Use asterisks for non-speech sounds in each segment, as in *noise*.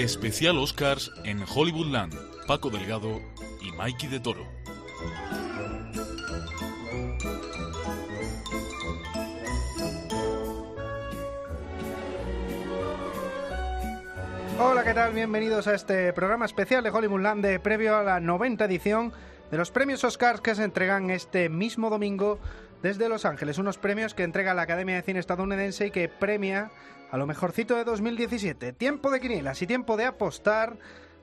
Especial Oscars en Hollywoodland. Paco Delgado y Mikey de Toro. Hola, ¿qué tal? Bienvenidos a este programa especial de Hollywoodland de previo a la 90 edición de los premios Oscars que se entregan este mismo domingo desde Los Ángeles. Unos premios que entrega la Academia de Cine estadounidense y que premia a lo mejorcito de 2017. Tiempo de quinielas y tiempo de apostar.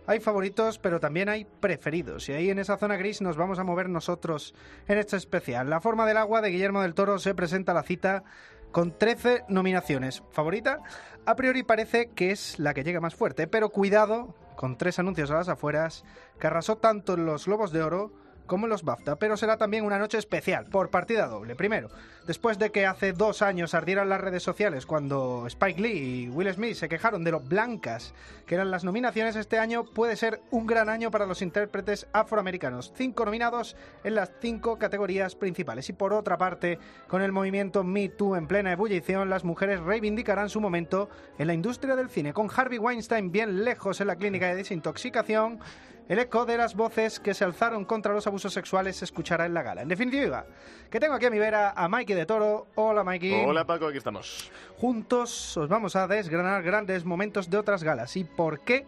Hay favoritos, pero también hay preferidos. Y ahí en esa zona gris nos vamos a mover nosotros en este especial. La forma del agua de Guillermo del Toro se presenta a la cita con 13 nominaciones. ¿Favorita? A priori parece que es la que llega más fuerte, pero cuidado con tres anuncios a las afueras que arrasó tanto en los Globos de Oro como los BAFTA, pero será también una noche especial, por partida doble. Primero, después de que hace dos años ardieran las redes sociales cuando Spike Lee y Will Smith se quejaron de lo blancas que eran las nominaciones, este año puede ser un gran año para los intérpretes afroamericanos. Cinco nominados en las cinco categorías principales. Y por otra parte, con el movimiento Me Too en plena ebullición, las mujeres reivindicarán su momento en la industria del cine, con Harvey Weinstein bien lejos en la clínica de desintoxicación el eco de las voces que se alzaron contra los abusos sexuales se escuchará en la gala. En definitiva, que tengo aquí a mi vera a Mikey de Toro. Hola, Mikey. Hola, Paco, aquí estamos. Juntos os vamos a desgranar grandes momentos de otras galas y por qué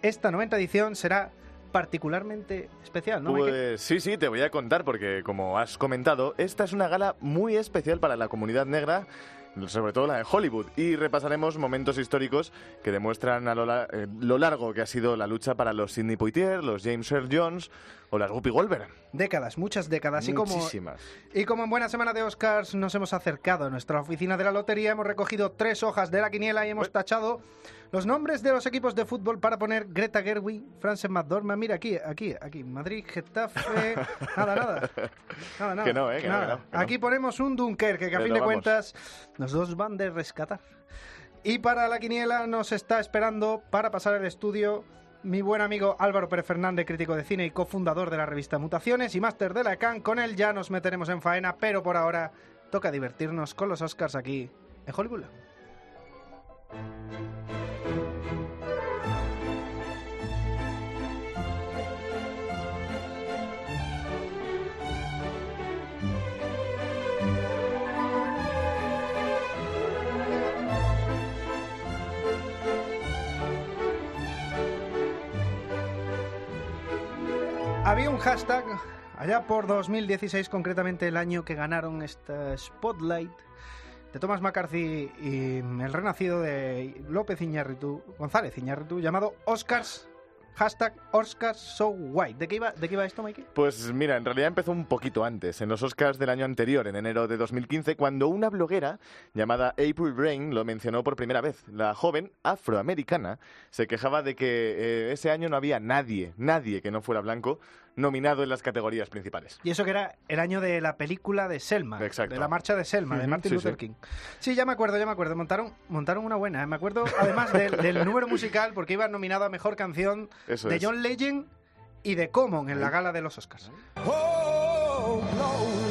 esta 90 edición será particularmente especial, ¿no? Pues sí, sí, te voy a contar porque como has comentado, esta es una gala muy especial para la comunidad negra sobre todo la de Hollywood, y repasaremos momentos históricos que demuestran a lo, eh, lo largo que ha sido la lucha para los Sidney Poitier, los James Earl Jones o las Whoopi Goldberg. Décadas, muchas décadas. Muchísimas. Y como, y como en buena semana de Oscars nos hemos acercado a nuestra oficina de la lotería, hemos recogido tres hojas de la quiniela y hemos tachado los nombres de los equipos de fútbol para poner Greta Gerwig, Frances McDormand. Mira, aquí, aquí, aquí. Madrid, Getafe. *laughs* nada, nada. Nada, nada. Que no, ¿eh? Que nada. no, que no, que Aquí ponemos un Dunkerque, que a Pero fin de vamos. cuentas los dos van de rescatar. Y para la quiniela nos está esperando para pasar el estudio mi buen amigo Álvaro Pérez Fernández, crítico de cine y cofundador de la revista Mutaciones y máster de la CAN. Con él ya nos meteremos en faena, pero por ahora toca divertirnos con los Oscars aquí en Hollywood. Había un hashtag allá por 2016, concretamente el año que ganaron esta Spotlight de Thomas McCarthy y el renacido de López Iñárritu, González Iñárritu, llamado Oscars, hashtag Oscars So White. ¿De qué iba, de qué iba esto, Mikey? Pues mira, en realidad empezó un poquito antes, en los Oscars del año anterior, en enero de 2015, cuando una bloguera llamada April Rain lo mencionó por primera vez. La joven afroamericana se quejaba de que eh, ese año no había nadie, nadie que no fuera blanco, nominado en las categorías principales. Y eso que era el año de la película de Selma, Exacto. de la marcha de Selma, de Martin sí, Luther sí. King. Sí, ya me acuerdo, ya me acuerdo. Montaron, montaron una buena. ¿eh? Me acuerdo además del, del número musical, porque iba nominado a Mejor Canción Eso de es. John Legend y de Common en la gala de los Oscars. When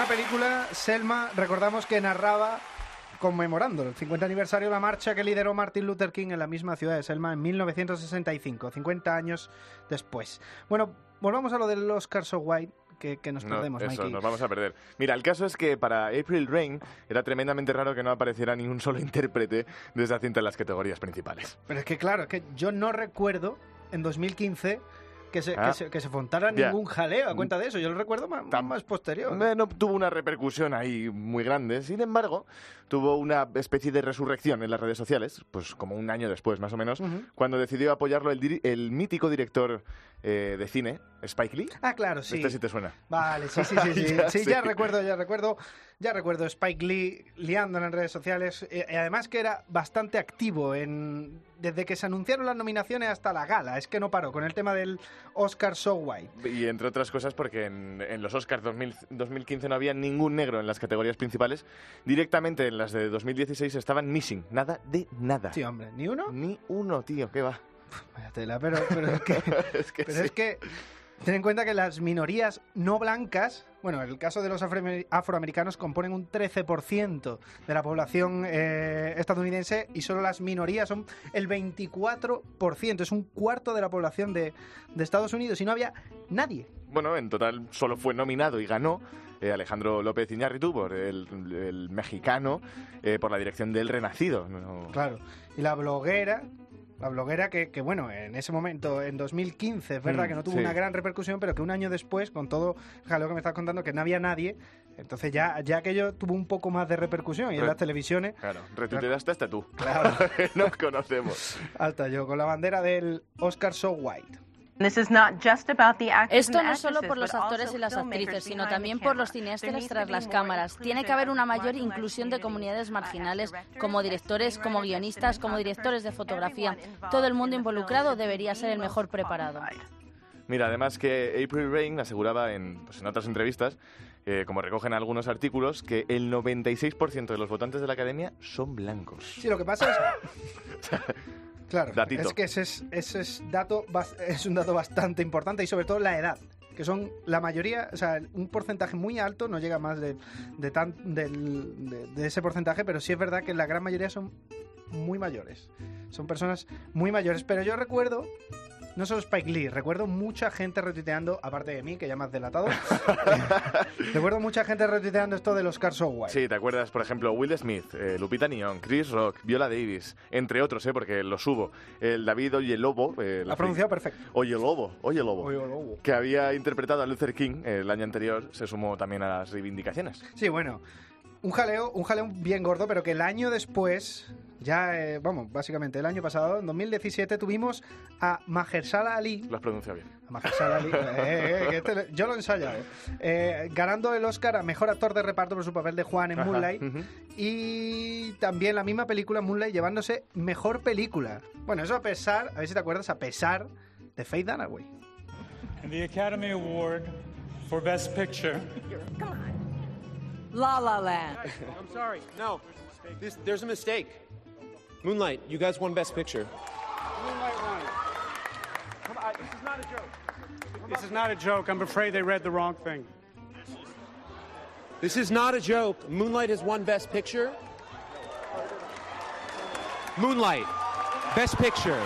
Una película, Selma, recordamos que narraba, conmemorando el 50 aniversario de la marcha que lideró Martin Luther King en la misma ciudad de Selma en 1965, 50 años después. Bueno, volvamos a lo del Oscar So White, que, que nos No, perdemos, eso, Mikey. nos vamos a perder. Mira, el caso es que para April Rain era tremendamente raro que no apareciera ni un solo *laughs* intérprete de esa cinta en las categorías principales. Pero es que claro, es que yo no recuerdo en 2015 que se, Ah. que se, que se montara Ya. ningún jaleo a cuenta de eso. Yo lo recuerdo más, más posterior. Eh, No tuvo una repercusión ahí muy grande. Sin embargo, tuvo una especie de resurrección en las redes sociales, pues como un año después, más o menos, cuando decidió apoyarlo el, el mítico director eh, de cine, Spike Lee. Ah, claro, sí. Este sí te suena. Vale, sí, sí, sí, *laughs* sí. Ya, sí, sí. ya recuerdo, ya recuerdo, ya recuerdo Spike Lee liándola en redes sociales. eh, y además que era bastante activo en desde que se anunciaron las nominaciones hasta la gala. Es que no paró con el tema del Oscar So White. Y entre otras cosas porque en, en los Oscars 2000 2015 no había ningún negro en las categorías principales. Directamente en las de 2016 estaban missing. Nada de nada. Sí, hombre, ni uno. Ni uno, tío, ¿qué va? Vaya tela, pero, pero es que, *laughs* es que pero sí. es que ten en cuenta que las minorías no blancas, bueno, en el caso de los afroamer- afroamericanos componen un 13% de la población eh, estadounidense y solo las minorías son el 24%, es un cuarto de la población de, de Estados Unidos y no había nadie. Bueno, en total solo fue nominado y ganó eh, Alejandro López Iñárritu por el, el mexicano eh, por la dirección del Renacido. No- Claro. Y la bloguera, la bloguera que, que, bueno, en ese momento, en 2015, es verdad Mm, que no tuvo sí. una gran repercusión, pero que un año después, con todo jaleo que me estás contando, que no había nadie, entonces ya, ya aquello tuvo un poco más de repercusión y en Re- las televisiones, Claro, retuiteaste hasta tú. Claro. *laughs* Nos conocemos. alta yo, con la bandera del Oscar So White. Esto no solo por los actores y las actrices, sino también por los cineastas tras las cámaras. Tiene que haber una mayor inclusión de comunidades marginales, como directores, como guionistas, como directores de fotografía. Todo el mundo involucrado debería ser el mejor preparado. Mira, además que April Rain aseguraba en, pues en otras entrevistas, eh, como recogen algunos artículos, que el 96% de los votantes de la academia son blancos. Sí, lo que pasa es... *laughs* *laughs* Claro, Datito. es que ese es, ese es, dato, es un dato bastante importante y sobre todo la edad, que son la mayoría, o sea, un porcentaje muy alto, no llega más de, de, tan- del- de- de ese porcentaje, pero sí es verdad que la gran mayoría son muy mayores. Son personas muy mayores, pero yo recuerdo, no solo Spike Lee, recuerdo mucha gente retuiteando, aparte de mí, que ya me has delatado, *laughs* recuerdo mucha gente retuiteando esto de los Oscar So White. Sí, ¿te acuerdas, por ejemplo, Will Smith, eh, Lupita Nyong'o, Chris Rock, Viola Davis, entre otros, eh, porque los hubo, el David Oyelobo, eh, Lo ha pronunciado perfecto. Oyelobo, Oyelobo, Oyelobo. que había interpretado a Luther King eh, el año anterior, se sumó también a las reivindicaciones. Sí, bueno, un jaleo, un jaleo bien gordo, pero que el año después, ya, eh, vamos, básicamente el año pasado, en 2017, tuvimos a Mahershala Ali. Lo has pronunciado bien. a Mahershala Ali, eh, eh, que este yo lo he ensayado, eh, ganando el Oscar a Mejor Actor de Reparto por su papel de Juan en Ajá, Moonlight. Y también la misma película Moonlight llevándose Mejor Película. Bueno, eso a pesar, a ver si te acuerdas, a pesar de Faith Dunaway. And the Academy Award for Best Picture La La Land. I'm sorry. No, this, there's a mistake. Moonlight, you guys won Best Picture. Moonlight won. Come on, this is not a joke. This is not a joke. I'm afraid they read the wrong thing. This is not a joke. Moonlight has won Best Picture. Moonlight, Best Picture.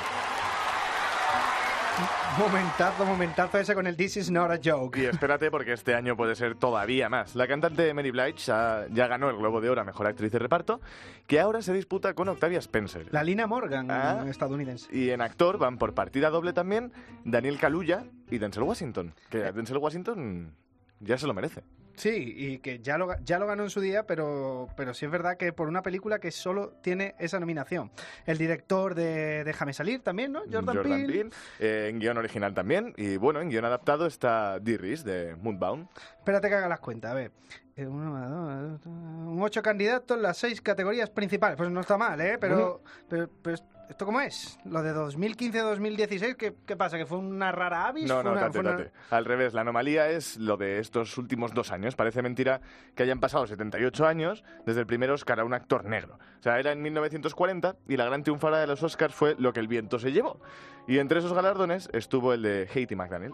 Momentazo, momentazo ese con el This is not a joke. Y espérate porque este año puede ser todavía más. La cantante Mary Blige ha- ya ganó el Globo de Oro a Mejor Actriz de Reparto, que ahora se disputa con Octavia Spencer. La Lina Morgan, Ah. estadounidense. Y en actor van por partida doble también Daniel Kaluuya y Denzel Washington. Que Denzel Washington ya se lo merece. Sí, y que ya lo, ya lo ganó en su día, pero, pero sí es verdad que por una película que solo tiene esa nominación. El director de Déjame salir también, ¿no? Jordan, Peele. eh, en guion original también. Y bueno, en guion adaptado está Reese de Moonbound. Espérate que haga las cuentas, a ver. Eh, Un ocho candidatos en las seis categorías principales. Pues no está mal, ¿eh? Pero, pero, pero ¿esto cómo es? Lo de 2015-2016, ¿qué, ¿qué pasa? ¿Que fue una rara avis? No, ¿Fue no, una- tate, fue una- tate. Al revés, la anomalía es lo de estos últimos dos años. Parece mentira que hayan pasado 78 años desde el primer Oscar a un actor negro. O sea, era en 1940 y la gran triunfada de los Oscars fue lo que el viento se llevó. Y entre esos galardones estuvo el de Haiti McDaniel.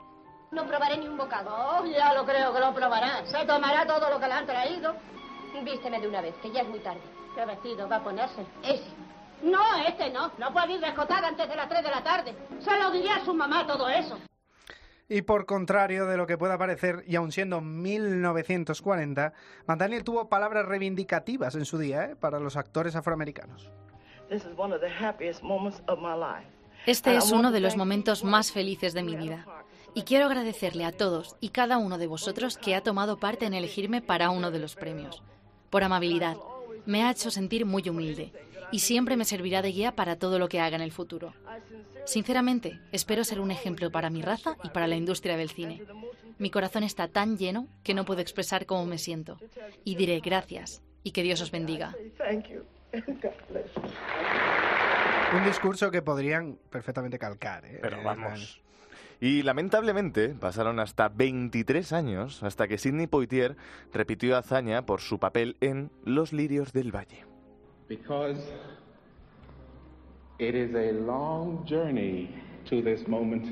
No probaré ni un bocado. Oh, ya lo creo que lo probará. Se tomará todo lo que le han traído. Vísteme de una vez, que ya es muy tarde. ¿Qué vestido va a ponerse? Ese. No, este no. No puede ir descotada antes de las 3 de la tarde. Se lo diría a su mamá todo eso. Y por contrario de lo que pueda parecer, y aun siendo 1940, McDaniel tuvo palabras reivindicativas en su día ¿eh? para los actores afroamericanos. Este es uno de los momentos más felices de mi vida. Y quiero agradecerle a todos y cada uno de vosotros que ha tomado parte en elegirme para uno de los premios. Por amabilidad, me ha hecho sentir muy humilde y siempre me servirá de guía para todo lo que haga en el futuro. Sinceramente, espero ser un ejemplo para mi raza y para la industria del cine. Mi corazón está tan lleno que no puedo expresar cómo me siento. Y diré gracias y que Dios os bendiga. Un discurso que podrían perfectamente calcar. ¿eh? Pero vamos. Y lamentablemente pasaron hasta 23 años hasta que Sidney Poitier repitió hazaña por su papel en Los Lirios del Valle. Because it is a long journey to this moment.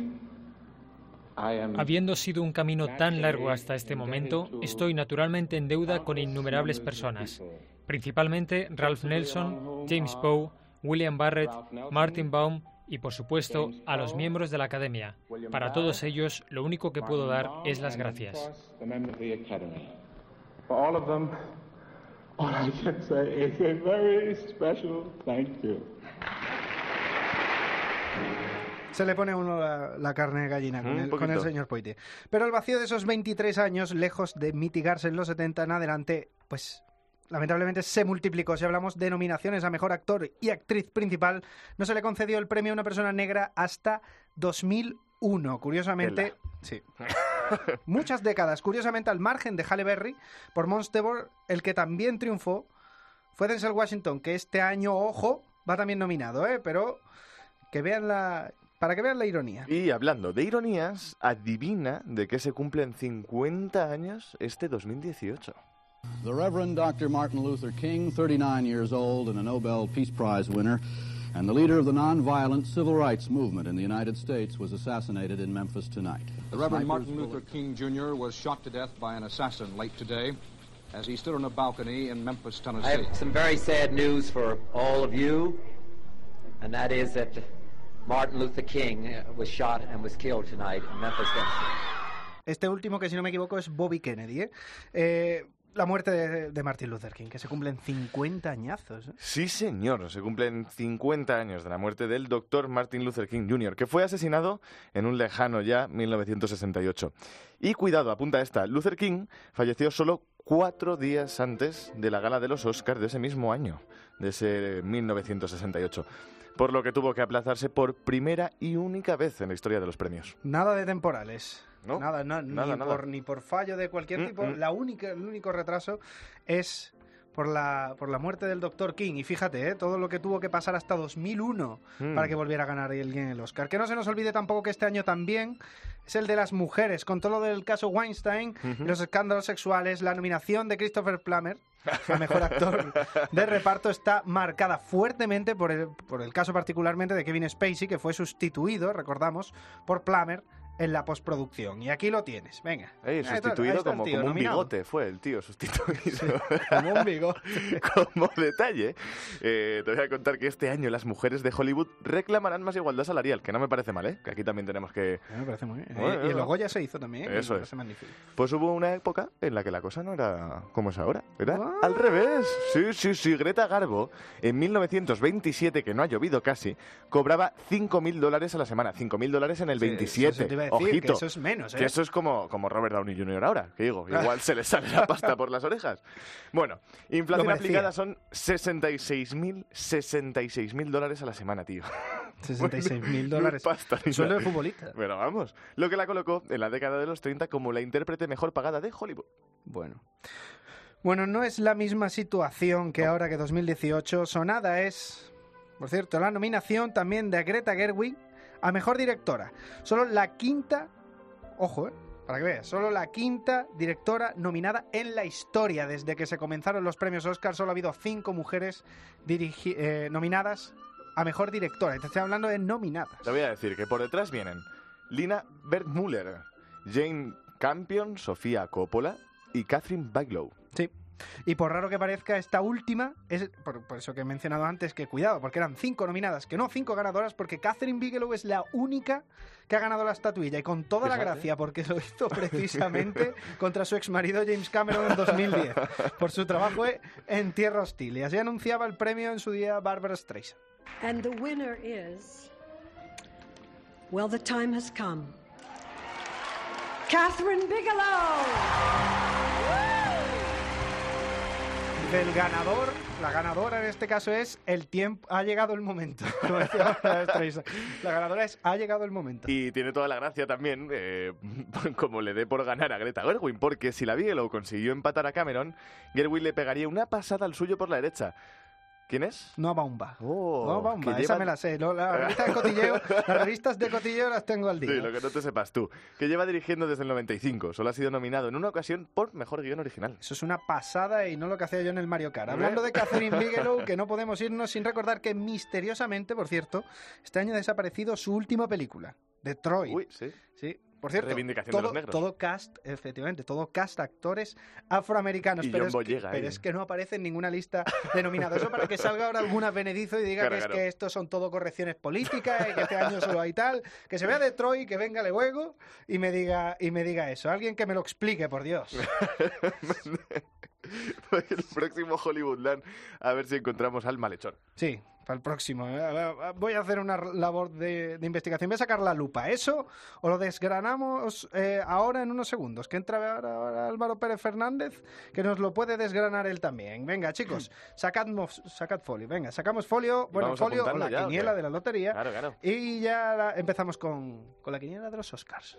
I am Habiendo sido un camino tan largo hasta este momento, estoy naturalmente en deuda con innumerables personas, principalmente Ralph Nelson, James Poe, William Barrett, Martin Baum y, por supuesto, a los miembros de la Academia. Para todos ellos, lo único que puedo dar es las gracias. All I can say is a very special thank you. Se le pone a uno la, la carne de gallina con, Mm, el, con el señor Poitier. Pero el vacío de esos 23 años, lejos de mitigarse en los 70 en adelante, pues lamentablemente se multiplicó. Si hablamos de nominaciones a Mejor Actor y Actriz Principal, no se le concedió el premio a una persona negra hasta 2001. Curiosamente, sí. *laughs* *laughs* Muchas décadas. Curiosamente, al margen de Halle Berry, por Monstable, el que también triunfó fue Denzel Washington, que este año, ojo, va también nominado, ¿eh? Pero que vean la... Para que vean la ironía. Y hablando de ironías, adivina de qué se cumplen 50 años este 2018. The Reverend Dr. Martin Luther King, 39 years old and a Nobel Peace Prize winner, and the leader of the nonviolent civil rights movement in the United States, was assassinated in Memphis tonight. The Reverend Snipers Martin bullet- Luther King Jr. was shot to death by an assassin late today as he stood on a balcony in Memphis, Tennessee. I Tennessee. have some very sad news for all of you, and that is that Martin Luther King uh, was shot and was killed tonight in Memphis, Tennessee. Este último, que si no me equivoco, es Bobby Kennedy, ¿eh? Eh, la muerte de, de Martin Luther King, que se cumplen 50 añazos. ¿eh? Sí, señor, se cumplen 50 años de la muerte del doctor Martin Luther King Jr., que fue asesinado en un lejano ya 1968. Y cuidado, apunta esta, Luther King falleció solo cuatro días antes de la gala de los Oscars de ese mismo año, de ese 1968, por lo que tuvo que aplazarse por primera y única vez en la historia de los premios. Nada de temporales. No, nada, no, nada, ni, nada. Por, ni por fallo de cualquier Mm, tipo. mm. La única, el único retraso es por la, por la muerte del Dr. King. Y fíjate, ¿eh? todo lo que tuvo que pasar hasta 2001 Mm. para que volviera a ganar alguien el Oscar. Que no se nos olvide tampoco que este año también es el de las mujeres, con todo lo del caso Weinstein, los escándalos sexuales, la nominación de Christopher Plummer a mejor actor de reparto está marcada fuertemente por el, por el caso particularmente de Kevin Spacey, que fue sustituido, recordamos, por Plummer en la postproducción. Y aquí lo tienes, venga. Ey, Ahí está- ahí sustituido está como, tío, como un bigote, fue el tío sustituido. como un bigote. *laughs* como detalle, eh, te voy a contar que este año las mujeres de Hollywood reclamarán más igualdad salarial, que no me parece mal, ¿eh? Que aquí también tenemos que... Me parece muy bien. Bueno, y el bueno. Goya se hizo también. y Eso me es. parece magnífico. Pues hubo una época en la que la cosa no era como es ahora, era al revés. Sí, sí, sí, Greta Garbo, en 1927, que no ha llovido casi, cobraba 5.000 dólares a la semana. 5.000 dólares en el Sí, 27. Decir, Ojito. que eso es menos, ¿eh? Que eso es como, como Robert Downey Jr. ahora, que digo, igual se le sale la pasta por las orejas. Bueno, inflación aplicada son 66.000 66.000 dólares a la semana, tío. *laughs* 66.000 dólares. Pasta. Sueldo de futbolista. Pero vamos, lo que la colocó en la década de los 30 como la intérprete mejor pagada de Hollywood. Bueno. Bueno, no es la misma situación que ahora que 2018. Sonada es, por cierto, la nominación también de Greta Gerwig a Mejor Directora. Solo la quinta, ojo, eh, para que veas, solo la quinta directora nominada en la historia. Desde que se comenzaron los premios Oscar solo ha habido cinco mujeres eh, nominadas a Mejor Directora. Te estoy hablando de nominadas. Te voy a decir que por detrás vienen Lina Bergmüller, Jane Campion, Sofía Coppola y Catherine Bigelow. Sí. Y por raro que parezca, esta última es por, por eso que he mencionado antes que cuidado, porque eran cinco nominadas, que no cinco ganadoras, porque Catherine Bigelow es la única que ha ganado la estatuilla y con toda la gracia, porque lo hizo precisamente *laughs* contra su exmarido James Cameron en 2010 por su trabajo en Tierra Hostil. Y así anunciaba el premio en su día Barbara Streisand. And the winner is. Well, the time has come. Catherine Bigelow. Del ganador, la ganadora en este caso es el tiempo, ha llegado el momento. *laughs* La ganadora es ha llegado el momento. Y tiene toda la gracia también, eh, *laughs* como le dé por ganar a Greta Gerwig, porque si la Bigelow consiguió empatar a Cameron, Gerwig le pegaría una pasada al suyo por la derecha. ¿Quién es? Noa Baumbach. Oh, Noa Baumbach, que esa lleva- me la sé. lo- La *laughs* revista de cotilleo, las revistas de cotilleo las tengo al día. Sí, lo que no te sepas tú. Que lleva dirigiendo desde el 95. Solo ha sido nominado en una ocasión por Mejor Guión Original. Eso es una pasada y no lo que hacía yo en el Mario Kart. Hablando de Catherine *laughs* Bigelow, que no podemos irnos sin recordar que misteriosamente, por cierto, este año ha desaparecido su última película, Detroit. Uy, sí. Sí, por cierto, Reivindicación de todo, los negros. todo cast, efectivamente, todo cast actores afroamericanos. Y pero, John es que, pero es no aparece en ninguna lista de nominados. Eso para que salga ahora alguna Benedizo y diga Claro, que es claro. que estos son todo correcciones políticas y que este año solo hay tal. Que se vea Detroit, que venga luego y me diga, y me diga eso. Alguien que me lo explique, por Dios. *laughs* *laughs* el próximo Hollywoodland, a ver si encontramos al malhechor. Sí, para el próximo. ¿eh? Voy a hacer una labor de, de investigación. Voy a sacar la lupa. ¿Eso o lo desgranamos eh, ahora en unos segundos? Que entra ahora, ahora Álvaro Pérez Fernández, que nos lo puede desgranar él también. Venga, chicos, *laughs* sacad, sacad folio. Venga, sacamos folio. Bueno, Vamos folio o la ya, ¿o quiniela qué? de la lotería. Claro, claro. Y ya la- empezamos con, con la quiniela de los Oscars.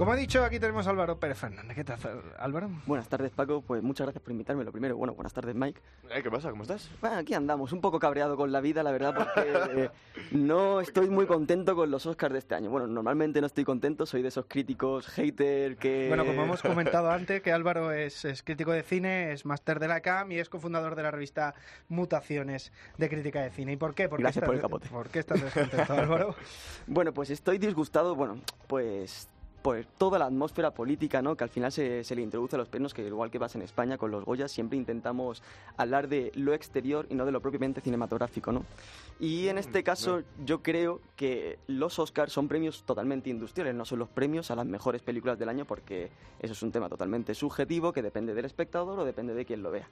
Como he dicho, aquí tenemos a Álvaro Pérez Fernández. ¿Qué tal, Álvaro? Buenas tardes, Paco. Pues muchas gracias por invitarme. Lo primero, bueno, buenas tardes, Mike. Eh, ¿Qué pasa? ¿Cómo estás? Bueno, aquí andamos, un poco cabreado con la vida, la verdad, porque eh, no estoy muy contento con los Oscars de este año. Bueno, normalmente no estoy contento, soy de esos críticos hater que... Bueno, como hemos comentado *laughs* antes, que Álvaro es, es crítico de cine, es máster de la CAM y es cofundador de la revista Mutaciones de Crítica de Cine. ¿Y por qué? ¿Por qué Gracias estás por el capote. ¿Por qué estás descontento, Álvaro? *laughs* Bueno, pues estoy disgustado, bueno, pues pues toda la atmósfera política, ¿no? Que al final se, se le introduce a los premios, que igual que pasa en España con los Goya, siempre intentamos hablar de lo exterior y no de lo propiamente cinematográfico, ¿no? Y en este caso yo creo que los Oscars son premios totalmente industriales, no son los premios a las mejores películas del año porque eso es un tema totalmente subjetivo que depende del espectador o depende de quien lo vea.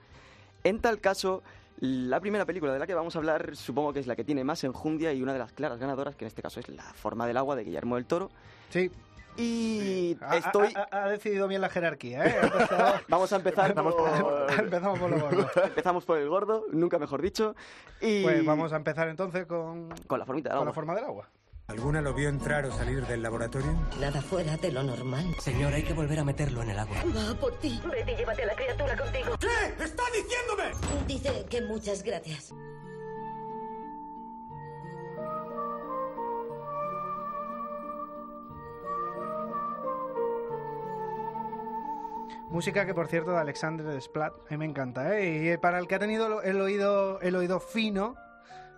En tal caso, la primera película de la que vamos a hablar supongo que es la que tiene más enjundia y una de las claras ganadoras, que en este caso es La forma del agua de Guillermo del Toro. Sí. Y Ha- estoy... Ha, ha- ha decidido bien la jerarquía, ¿eh? *laughs* Empezado- Vamos a empezar Vamos por... Empezamos por lo gordo. *laughs* Empezamos por el gordo, nunca mejor dicho. Y... Pues vamos a empezar entonces con, Con la formita del con agua. la forma del agua. ¿Alguna lo vio entrar o salir del laboratorio? Nada fuera de lo normal. Señor, hay que volver a meterlo en el agua. Va por ti. Vete y llévate a la criatura contigo. ¿Qué? ¡Está diciéndome! Dice que muchas gracias. Música que, por cierto, de Alexander Desplat, a mí me encanta, ¿eh? Y para el que ha tenido el oído, el oído fino,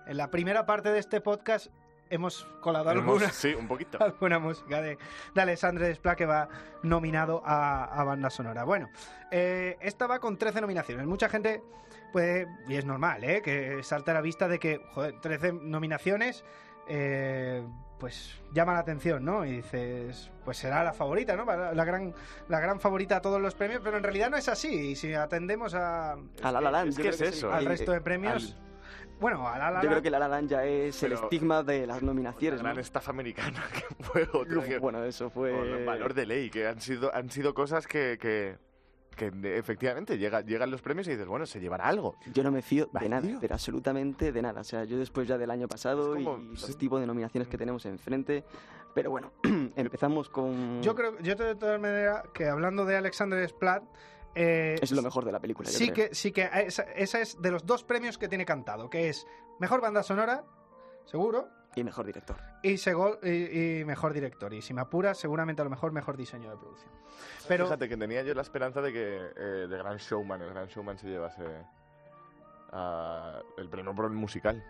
en la primera parte de este podcast hemos colado Hemos- alguna, sí, un poquito. *laughs* alguna música de, de Alexandre Desplat que va nominado a, a banda sonora. Bueno, eh, esta va con 13 nominaciones. Mucha gente puede, y es normal, ¿eh? que salta a la vista de que, joder, 13 nominaciones, eh, pues llama la atención, ¿no? Y dices, pues será la favorita, ¿no? La, la gran, la gran favorita a todos los premios, pero en realidad no es así. Y si atendemos a, A La La Land, Es que eso, al eh, resto de premios, bueno, a La La Yo creo que La La Land ya es el estigma de las La nominaciones, gran ¿no? estafa americana *laughs* que fue que- Bueno, eso fue... Con valor de ley, que han sido, han sido cosas que, que, que efectivamente llega, llegan los premios y dices, bueno, se llevará algo. Yo no me fío de nada, Vacío. pero absolutamente de nada. O sea, yo después ya del año pasado como- y los sí. tipos de nominaciones que tenemos enfrente. Pero bueno, *clears throat* empezamos con... Yo creo, yo de todas maneras, que hablando de Alexander Splat, eh, Es lo mejor de la película, yo sí creo. que sí que esa, esa es de los dos premios que tiene cantado, que es mejor banda sonora, seguro, Y mejor director. y, sego- y, y mejor director. Y si me apuras, seguramente a lo mejor mejor diseño de producción. Pero Fíjate que tenía yo la esperanza de que eh, The Grand Showman, el Gran Showman se llevase ah, el premio por el musical.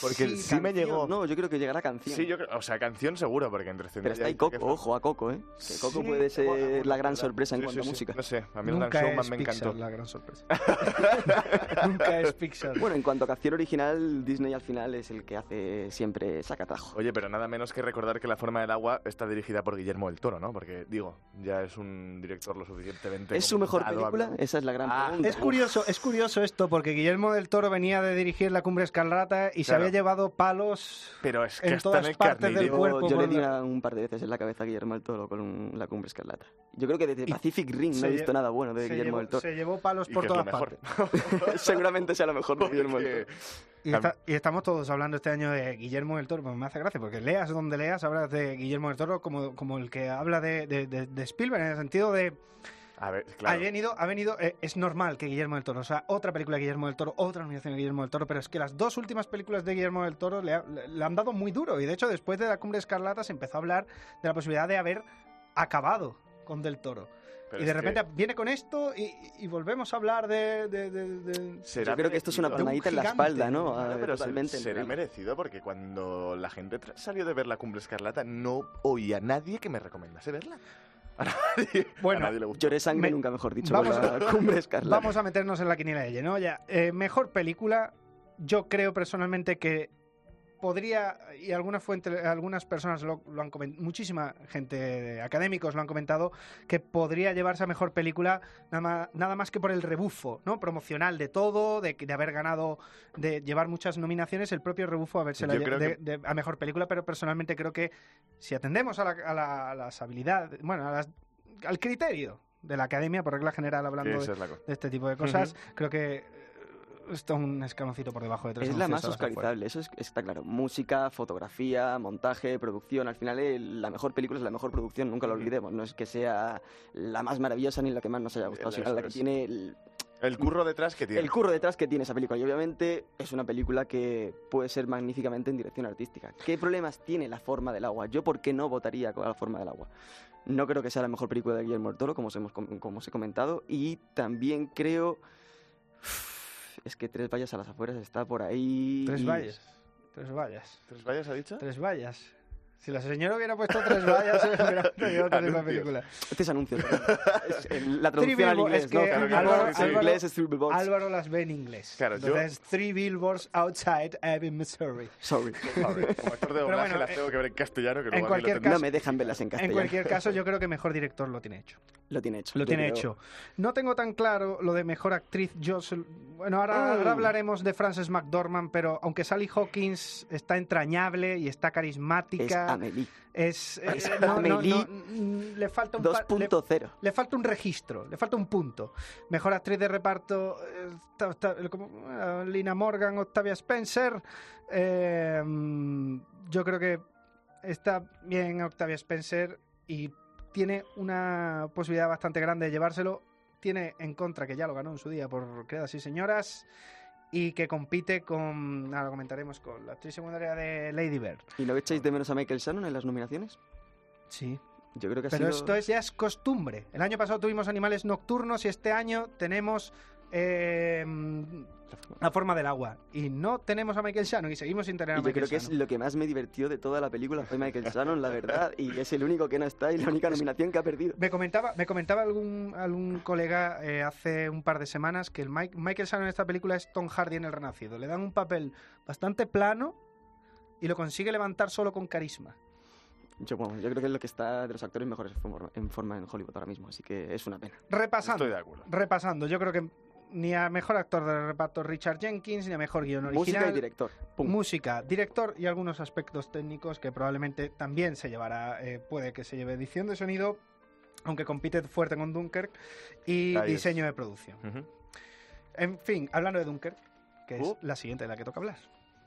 Porque sí, me llegó. No, yo creo que llegará canción. Sí, yo creo, o sea, canción seguro, porque entre Pero está ahí Coco, ojo a Coco, ¿eh? Que Coco Sí, puede ser bueno, la gran sorpresa en cuanto sí, a sí. música. No sé, a mí Nunca Gran Showman es me Pixar encantó. la gran sorpresa. *laughs* Nunca es Pixar. Bueno, en cuanto a canción original, Disney al final es el que hace siempre sacatajo. Oye, pero nada menos que recordar que La forma del agua está dirigida por Guillermo del Toro, ¿no? Porque, digo, ya es un director lo suficientemente... ¿Es su mejor película? Esa es la gran Ah, pregunta. Es curioso, es curioso esto porque Guillermo del Toro venía de dirigir La Cumbre Escarlata y se había llevado palos Pero es que en está todas en el partes del cuerpo. Yo le di la- un par de veces en la cabeza a Guillermo del Toro con la cumbre escarlata. Yo creo que desde Pacific Rim no he visto nada bueno de Guillermo llevó- del Toro. Se llevó palos por todas partes. *laughs* *laughs* Seguramente sea lo mejor de Guillermo del Toro. Y, está- y estamos todos hablando este año de Guillermo del Toro, pues me hace gracia, porque leas donde leas, hablas de Guillermo del Toro como, como el que habla de, de- de- de Spielberg, en el sentido de... A ver, Ha claro. venido, ha venido eh, es normal que Guillermo del Toro, o sea, otra película de Guillermo del Toro, otra nominación de Guillermo del Toro, pero es que las dos últimas películas de Guillermo del Toro le, ha- le- le han dado muy duro, y de hecho después de La Cumbre Escarlata se empezó a hablar de la posibilidad de haber acabado con Del Toro. Pero y de es que- repente viene con esto y, y volvemos a hablar de... de- de- de- Será Yo creo que esto es una palmadita en la espalda, ¿no? Claro, Ah, pero totalmente. será merecido porque cuando la gente salió de ver la Cumbre Escarlata no oía a nadie que me recomendase verla. A nadie, Bueno, a nadie le gustó. Lloré sangre Me- nunca mejor dicho Vamos la cumbre. Vamos a meternos en la quiniela de lleno. Ya, eh, mejor película, yo creo personalmente que podría, y algunas fuentes, algunas personas lo, lo han comentado, muchísima gente, académicos lo han comentado, que podría llevarse a mejor película nada más, nada más que por el rebufo, ¿no? Promocional de todo, de, de haber ganado, de llevar muchas nominaciones, el propio rebufo a verse creo de, a mejor película, pero personalmente creo que si atendemos a, la- a la- a las habilidades, bueno, a las- al criterio de la academia, por regla general, hablando de, la este tipo de cosas, creo que está un escaloncito por debajo de tres Es la más oscarizable, eso es- está claro. Música, fotografía, montaje, producción. Al final, eh, la mejor película es la mejor producción, nunca lo olvidemos. No es que sea la más maravillosa ni la que más nos haya gustado, sino la que tiene el, El curro detrás que tiene. el curro detrás que tiene esa película. Y obviamente es una película que puede ser magníficamente en dirección artística. ¿Qué problemas tiene la forma del agua? Yo, ¿por qué no votaría con la forma del agua? No creo que sea la mejor película de Guillermo del Toro, como os, hemos, com- como os he comentado. Y también creo... Es que Tres Vallas a las afueras está por ahí... Tres vallas. Tres vallas. ¿Tres vallas ha dicho? Tres vallas. Si la señora hubiera puesto tres vallas, *laughs* hubiera traído otra misma película. Este es anuncio. Es la traducción al inglés, es ¿no? que Claro, claro, Álvaro, sí. En Álvaro- inglés es three billboards. Álvaro las ve en inglés. Claro, yo- Entonces, three billboards outside Ebbing, Missouri. Sorry. Joder, Como actor de doblaje bueno, las eh, tengo que ver en castellano, que en luego lo cualquier tendré- No me dejan verlas en En castellano. cualquier caso, yo creo que mejor director lo tiene hecho. Lo tiene hecho. Lo Yo tiene creo- hecho. No tengo tan claro lo de mejor actriz. Yo bueno, ahora, Ah. ahora hablaremos de Frances McDormand, pero aunque Sally Hawkins está entrañable y está Es carismática, Amelie. es, *laughs* eh, Es no- no- Amelie no- mm, le falta un pa- le- 2.0. le falta un registro, le falta un punto. Mejor actriz de reparto, eh, como, eh, Lina Morgan, Octavia Spencer. eh, mm, yo creo que está bien Octavia Spencer y tiene una posibilidad bastante grande de llevárselo. Tiene en contra, que ya lo ganó en su día por Criadas y Señoras, y que compite con, ahora lo comentaremos, con la actriz secundaria de Lady Bird. ¿Y no echáis de menos a Michael Shannon en las nominaciones? Sí. Yo creo que ha Pero sido... esto es, ya es costumbre. El año pasado tuvimos animales nocturnos y este año tenemos eh, la forma del agua. Y no tenemos a Michael Shannon y seguimos sin tener a Y yo Michael creo que es lo que más me divirtió de toda la película fue Michael Shannon, la verdad, y es el único que no está y la única nominación que ha perdido. Me comentaba, me comentaba algún, algún colega eh, hace un par de semanas que el Mike- Michael Shannon en esta película es Tom Hardy en El Renacido. Le dan un papel bastante plano y lo consigue levantar solo con carisma. Yo, bueno, yo creo que es lo que está de los actores mejores en forma, en forma en Hollywood ahora mismo, así que es una pena. Repasando. Estoy de acuerdo. Repasando, yo creo que ni a mejor actor de reparto Richard Jenkins, ni a mejor guion original. Música y director. Pum. Música, director y algunos aspectos técnicos que probablemente también se llevará, eh, puede que se lleve edición de sonido, aunque compite fuerte con Dunkirk, y Ahí es. diseño de producción. En fin, hablando de Dunkirk, que es Uh. la siguiente de la que toca hablar.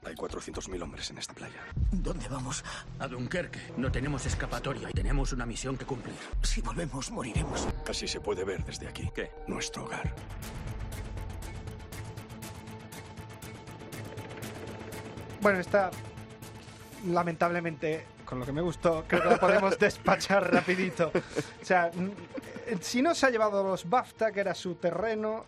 Hay 400.000 hombres en esta playa. ¿Dónde vamos? A Dunkerque. No tenemos escapatoria y tenemos una misión que cumplir. Si volvemos, moriremos. Así se puede ver desde aquí. ¿Qué? Nuestro hogar. Bueno, esta, lamentablemente, con lo que me gustó, creo que la podemos *laughs* despachar rapidito. O sea, mm, si no se ha llevado los BAFTA, que era su terreno,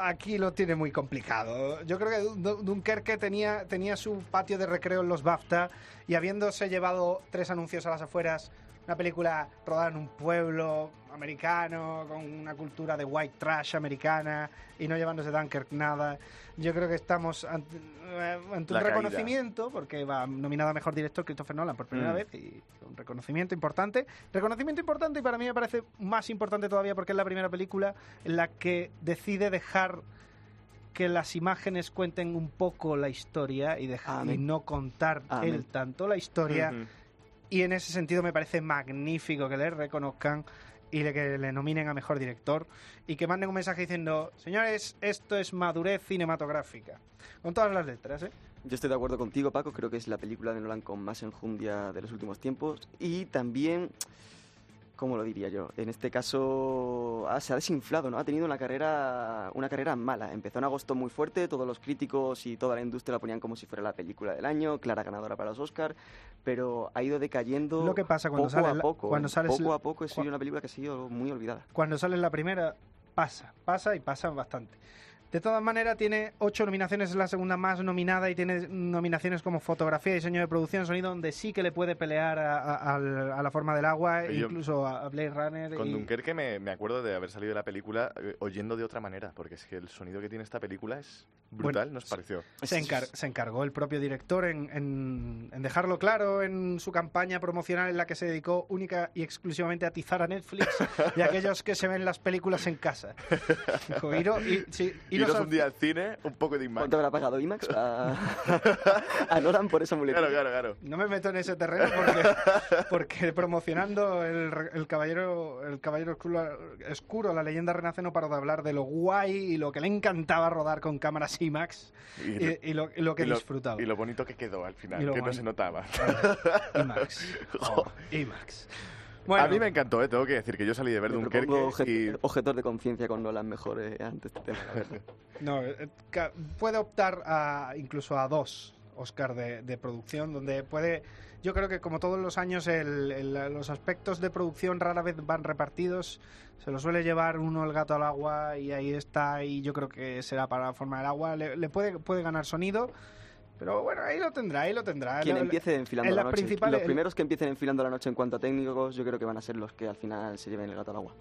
aquí lo tiene muy complicado. Yo creo que Dun- Dunkerque tenía, tenía su patio de recreo en los BAFTA y habiéndose llevado tres anuncios a las afueras, una película rodada en un pueblo americano, con una cultura de white trash americana y no llevándose Dunkirk nada, yo creo que estamos ante, eh, ante un caída. reconocimiento, porque va nominado a Mejor Director Christopher Nolan por primera Mm. vez y un reconocimiento importante. Reconocimiento importante y para mí me parece más importante todavía porque es la primera película en la que decide dejar que las imágenes cuenten un poco la historia y, deja- y Amén. no contar Amén. él tanto la historia. Y en ese sentido me parece magnífico que le reconozcan y que le nominen a mejor director y que manden un mensaje diciendo, señores, esto es madurez cinematográfica. Con todas las letras, ¿eh? Yo estoy de acuerdo contigo, Paco. Creo que es la película de Nolan con más enjundia de los últimos tiempos. Y también, ¿cómo lo diría yo? En este caso ah, se ha desinflado, ¿no? Ha tenido una carrera, una carrera mala. Empezó en agosto muy fuerte, todos los críticos y toda la industria la ponían como si fuera la película del año, clara ganadora para los Oscar, pero ha ido decayendo Lo que pasa cuando poco sale a poco. cuando ¿eh? sales poco a poco es una película que ha sido muy olvidada. Cuando sale la primera, pasa, pasa y pasa bastante. De todas maneras, tiene ocho nominaciones, es la segunda más nominada y tiene nominaciones como fotografía, diseño de producción, sonido, donde sí que le puede pelear a, a- al- a la forma del agua, Yo- incluso a Blade Runner. Con y- Dunkerque me, me acuerdo de haber salido de la película eh, oyendo de otra manera, porque es que el sonido que tiene esta película es brutal, Bueno, nos pareció. Se, encar- se encargó el propio director en, en- en dejarlo claro en su campaña promocional en la que se dedicó única y exclusivamente a atizar a Netflix y a aquellos que se ven las películas en casa. *laughs* "Iro- i- sí, Iros al un día al cine, un poco de IMAX. ¿Cuánto habrá pagado IMAX a, *laughs* *laughs* a Nolan por esa muletilla? Claro, claro, claro. No me meto en ese terreno porque, *laughs* porque promocionando el, el caballero el caballero oscuro, oscuro, la leyenda renace no paró de hablar de lo guay y lo que le encantaba rodar con cámaras IMAX y, y lo, y lo que y lo- disfrutaba. Y lo bonito que quedó al final, que no bonito. se notaba. IMAX. Jo. IMAX. A mí me encantó, eh, tengo que decir que yo salí de ver Dunkerque propongo obje- y... objetor de conciencia con Nolan mejor eh, ante este tema. la verdad. *laughs* No, eh, puede optar a, incluso a dos Oscar de, de producción, donde puede... Yo creo que como todos los años el- el- los aspectos de producción rara vez van repartidos. Se lo suele llevar uno el gato al agua y ahí está y yo creo que será para la forma del agua. Le, le puede, puede ganar sonido, pero bueno, ahí lo tendrá, ahí lo tendrá. Quien La- empiece enfilando en la las noche. principales- Los primeros que empiecen enfilando la noche en cuanto a técnicos, yo creo que van a ser los que al final se lleven el gato al agua.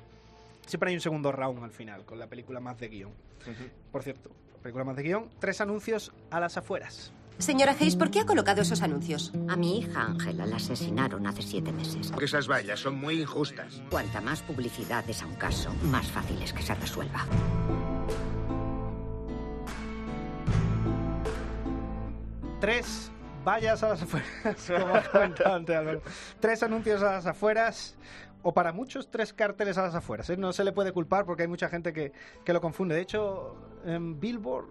Siempre hay un segundo round al final, con la película más de guion. Por cierto, película más de guion, tres anuncios a las afueras. Señora Hayes, ¿por qué ha colocado esos anuncios? A mi hija Ángela la asesinaron hace siete meses. Esas vallas son muy injustas. Cuanta más publicidad des a un caso, más fácil es que se resuelva. Tres vallas a las afueras, *laughs* como antes Álvaro. Tres anuncios a las afueras, o para muchos, tres carteles a las afueras. ¿eh? No se le puede culpar porque hay mucha gente que, que lo confunde. De hecho, en Billboard,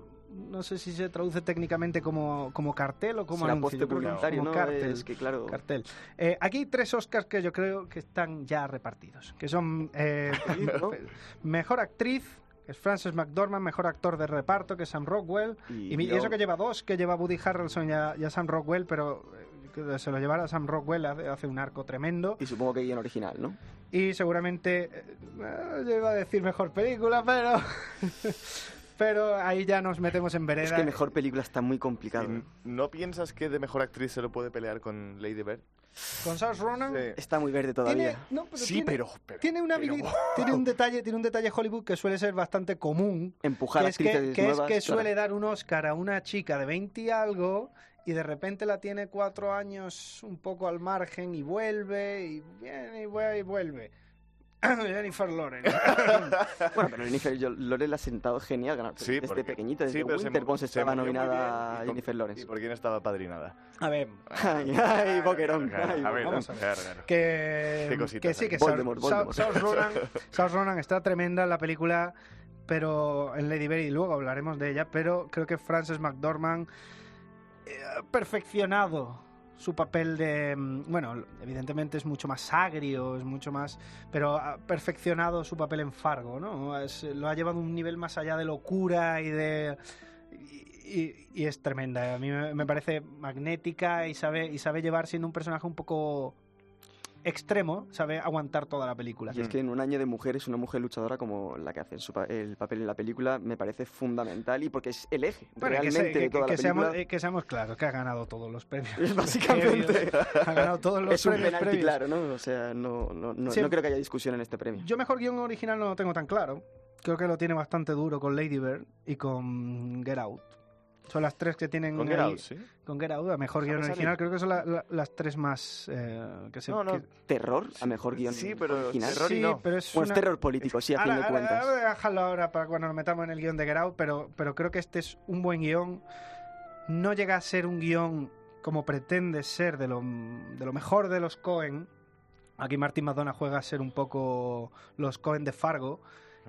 no sé si se traduce técnicamente como, como cartel o como Será anuncio. Yo creo que postpublicitario, como ¿no? cartel. Es que, claro... Cartel. Eh, aquí hay tres Oscars que yo creo que están ya repartidos, que son eh, *laughs* Mejor Actriz, es Frances McDormand, Mejor Actor de Reparto, que es Sam Rockwell, y, eso que lleva dos, que lleva Woody Harrelson y a, y a Sam Rockwell, pero eh, que se lo llevará a Sam Rockwell, hace, hace un arco tremendo. Y supongo que guion original, ¿no? Y seguramente, eh, eh, yo iba a decir Mejor Película, pero... *laughs* pero ahí ya nos metemos en vereda. Es que mejor película está muy complicado. ¿Y ¿No piensas que de mejor actriz se lo puede pelear con Lady Bird? Con Saoirse Ronan... Está muy verde todavía. Tiene, no, pero Sí, tiene- pero- pero- tiene una pero- habilidad- tiene un detalle, tiene un detalle Hollywood que suele ser bastante común, Empujar que es que, que es que claro. suele dar un Oscar a una chica de 20 y algo y de repente la tiene cuatro años un poco al margen y vuelve y viene y vuelve y vuelve. *coughs* Jennifer Lawrence. *laughs* Bueno, pero Jennifer Lawrence la ha sentado genial ganar Sí, desde porque- pequeñita, desde sí, pero se Winter mo- se se estaba nominada bien. a ¿Y con- Jennifer Lawrence. ¿Y por quién estaba padrinada? A ver, Ay, ay, Boquerón. Claro, ay, a ver, vamos a ver. que, Qué que sí, que Voldemort, Voldemort. Saoirse Ronan, Saoirse Ronan está tremenda en la película, pero en Lady Bird y luego hablaremos de ella, pero creo que Frances McDormand eh, perfeccionado su papel de mm, bueno evidentemente es mucho más agrio es mucho más pero ha perfeccionado su papel en Fargo no lo ha llevado a un nivel más allá de locura y de y es tremenda. A mí me, me parece magnética y sabe y sabe llevar siendo un personaje un poco extremo, sabe aguantar toda la película. Y es que en un año de mujeres, una mujer luchadora como la que hace su pa- el papel en la película me parece fundamental y porque es el eje Bueno, que, realmente se- de que- toda que la película. seamos, eh, que seamos claros, que ha ganado todos los premios. *laughs* Básicamente. *laughs* ha ganado todos los *laughs* es un premios penalti claro, ¿no? O sea, no, no, no, Sí. no creo que haya discusión en este premio. Yo mejor guion original no lo tengo tan claro. Creo que lo tiene bastante duro con Lady Bird y con Get Out. Son las tres que tienen Con Get ahí- Out, ¿sí? Con Get Out, a mejor guion original. Creo que son la- la- las tres más eh, que se... No, no, que- terror a mejor guion Sí, pero original. terror Sí, no. pero es Bueno, una- es terror político, sí, a fin de cuentas. ahora dejarlo ahora para cuando nos metamos en el guion de Get Out, pero, pero creo que este es un buen guion. No llega a ser un guion como pretende ser de lo, de lo mejor de los Cohen. Aquí Martin McDonough juega a ser un poco los Cohen de Fargo.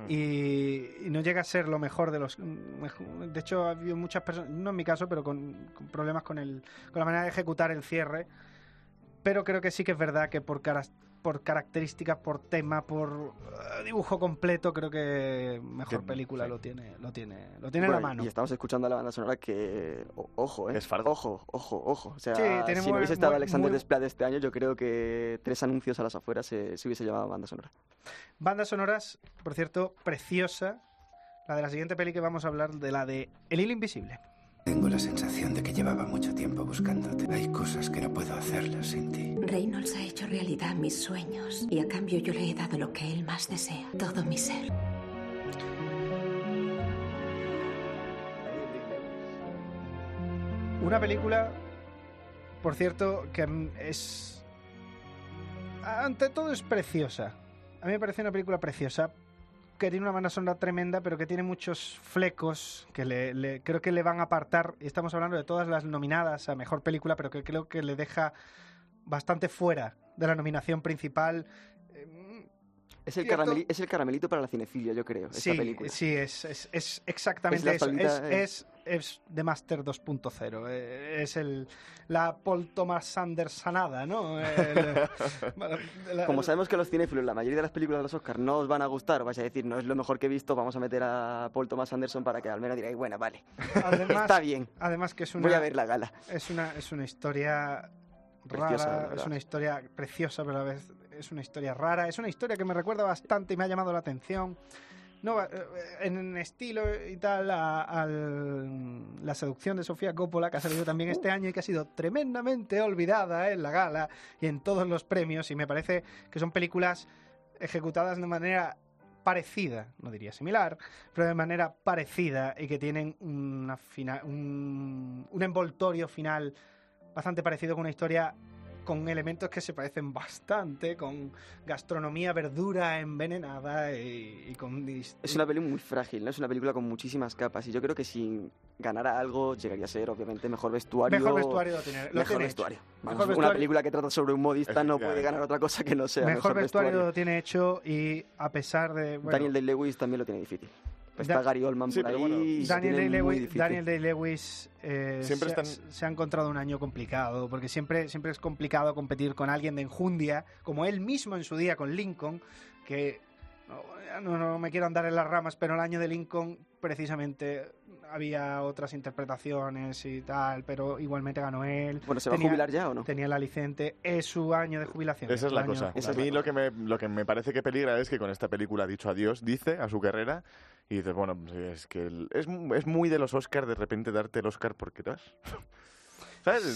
Y, no llega a ser lo mejor de los de hecho ha habido muchas personas no en mi caso pero con problemas con el con la manera de ejecutar el cierre pero creo que sí que es verdad que por caras- por características, por tema, por eh, dibujo completo, creo que mejor Que- película sí. lo tiene, lo tiene, lo tiene en la mano. Y estamos escuchando la banda sonora que, o- ojo, ¿eh? Es Fargo. Ojo, ojo, ojo. O sea, Sí, si muy- no hubiese estado muy- Alexander muy- Desplat este año, yo creo que tres anuncios a las afueras se, se hubiese llamado banda sonora. Bandas sonoras, por cierto, preciosa. La de la siguiente peli que vamos a hablar, de la de El hilo invisible. Tengo la sensación de que llevaba mucho tiempo buscándote. Hay cosas que no puedo hacerlas sin ti. Reynolds ha hecho realidad mis sueños y a cambio yo le he dado lo que él más desea, todo mi ser. Una película, por cierto, que es... Ante todo es preciosa. A mí me parece una película preciosa, que tiene una banda sonora tremenda, pero que tiene muchos flecos que le, le- creo que le van a apartar. Y estamos hablando de todas las nominadas a Mejor Película, pero que creo que le deja bastante fuera de la nominación principal. Es el, carameli- es el caramelito para la cinefilia, yo creo, esta Sí, película. sí, es, es, es exactamente Es eso. Es, eh. es, es The Master 2.0. eh, Es el, la Paul Thomas Andersonada, ¿no? El- *laughs* la- Como sabemos que los cinéfilos, la mayoría de las películas de los Oscars no os van a gustar, vais a decir, no es lo mejor que he visto, vamos a meter a Paul Thomas Anderson para que al menos digáis, bueno, vale, *laughs* Además, está bien, Además que es una, voy a ver la gala. es una, es una historia Preciosa, rara, es una historia preciosa, pero a la vez es una historia rara, es una historia que me recuerda bastante y me ha llamado la atención. No, eh, en estilo y tal a, la seducción de Sofía Coppola que ha salido también este año y que ha sido tremendamente olvidada en la gala y en todos los premios y me parece que son películas ejecutadas de manera parecida, no diría similar, pero de manera parecida y que tienen una fina- un envoltorio final bastante parecido con una historia con elementos que se parecen bastante, con gastronomía, verdura envenenada y, y con... Es una peli muy frágil, ¿no? Es una película con muchísimas capas y yo creo que si ganara algo llegaría a ser, obviamente, mejor vestuario. Mejor vestuario lo tiene- lo mejor tiene vestuario. hecho. Vamos, Mejor Una vestuario- película que trata sobre un modista no puede ganar otra cosa que no sea mejor, mejor, vestuario, vestuario. lo tiene hecho y a pesar de... bueno, Daniel Day-Lewis también lo tiene difícil. Está Da- Gary Oldman Sí, por ahí. bueno, Daniel Day-Lewis. Daniel Day-Lewis eh, Siempre se, están- se ha encontrado un año complicado, porque siempre, siempre es complicado competir con alguien de enjundia, como él mismo en su día con Lincoln, que no, no, me quiero andar en las ramas, pero el año de Lincoln precisamente había otras interpretaciones y tal, pero igualmente ganó él. Bueno, ¿se va a jubilar ya o no? Tenía la licente, es su año de jubilación. Esa es la cosa. a mí lo que, me, lo que me parece que peligra es que con esta película ha dicho adiós, dice, a su carrera, y dices, bueno, pues es que el- es, es muy de los Oscars de repente darte el Oscar porque te vas. *laughs*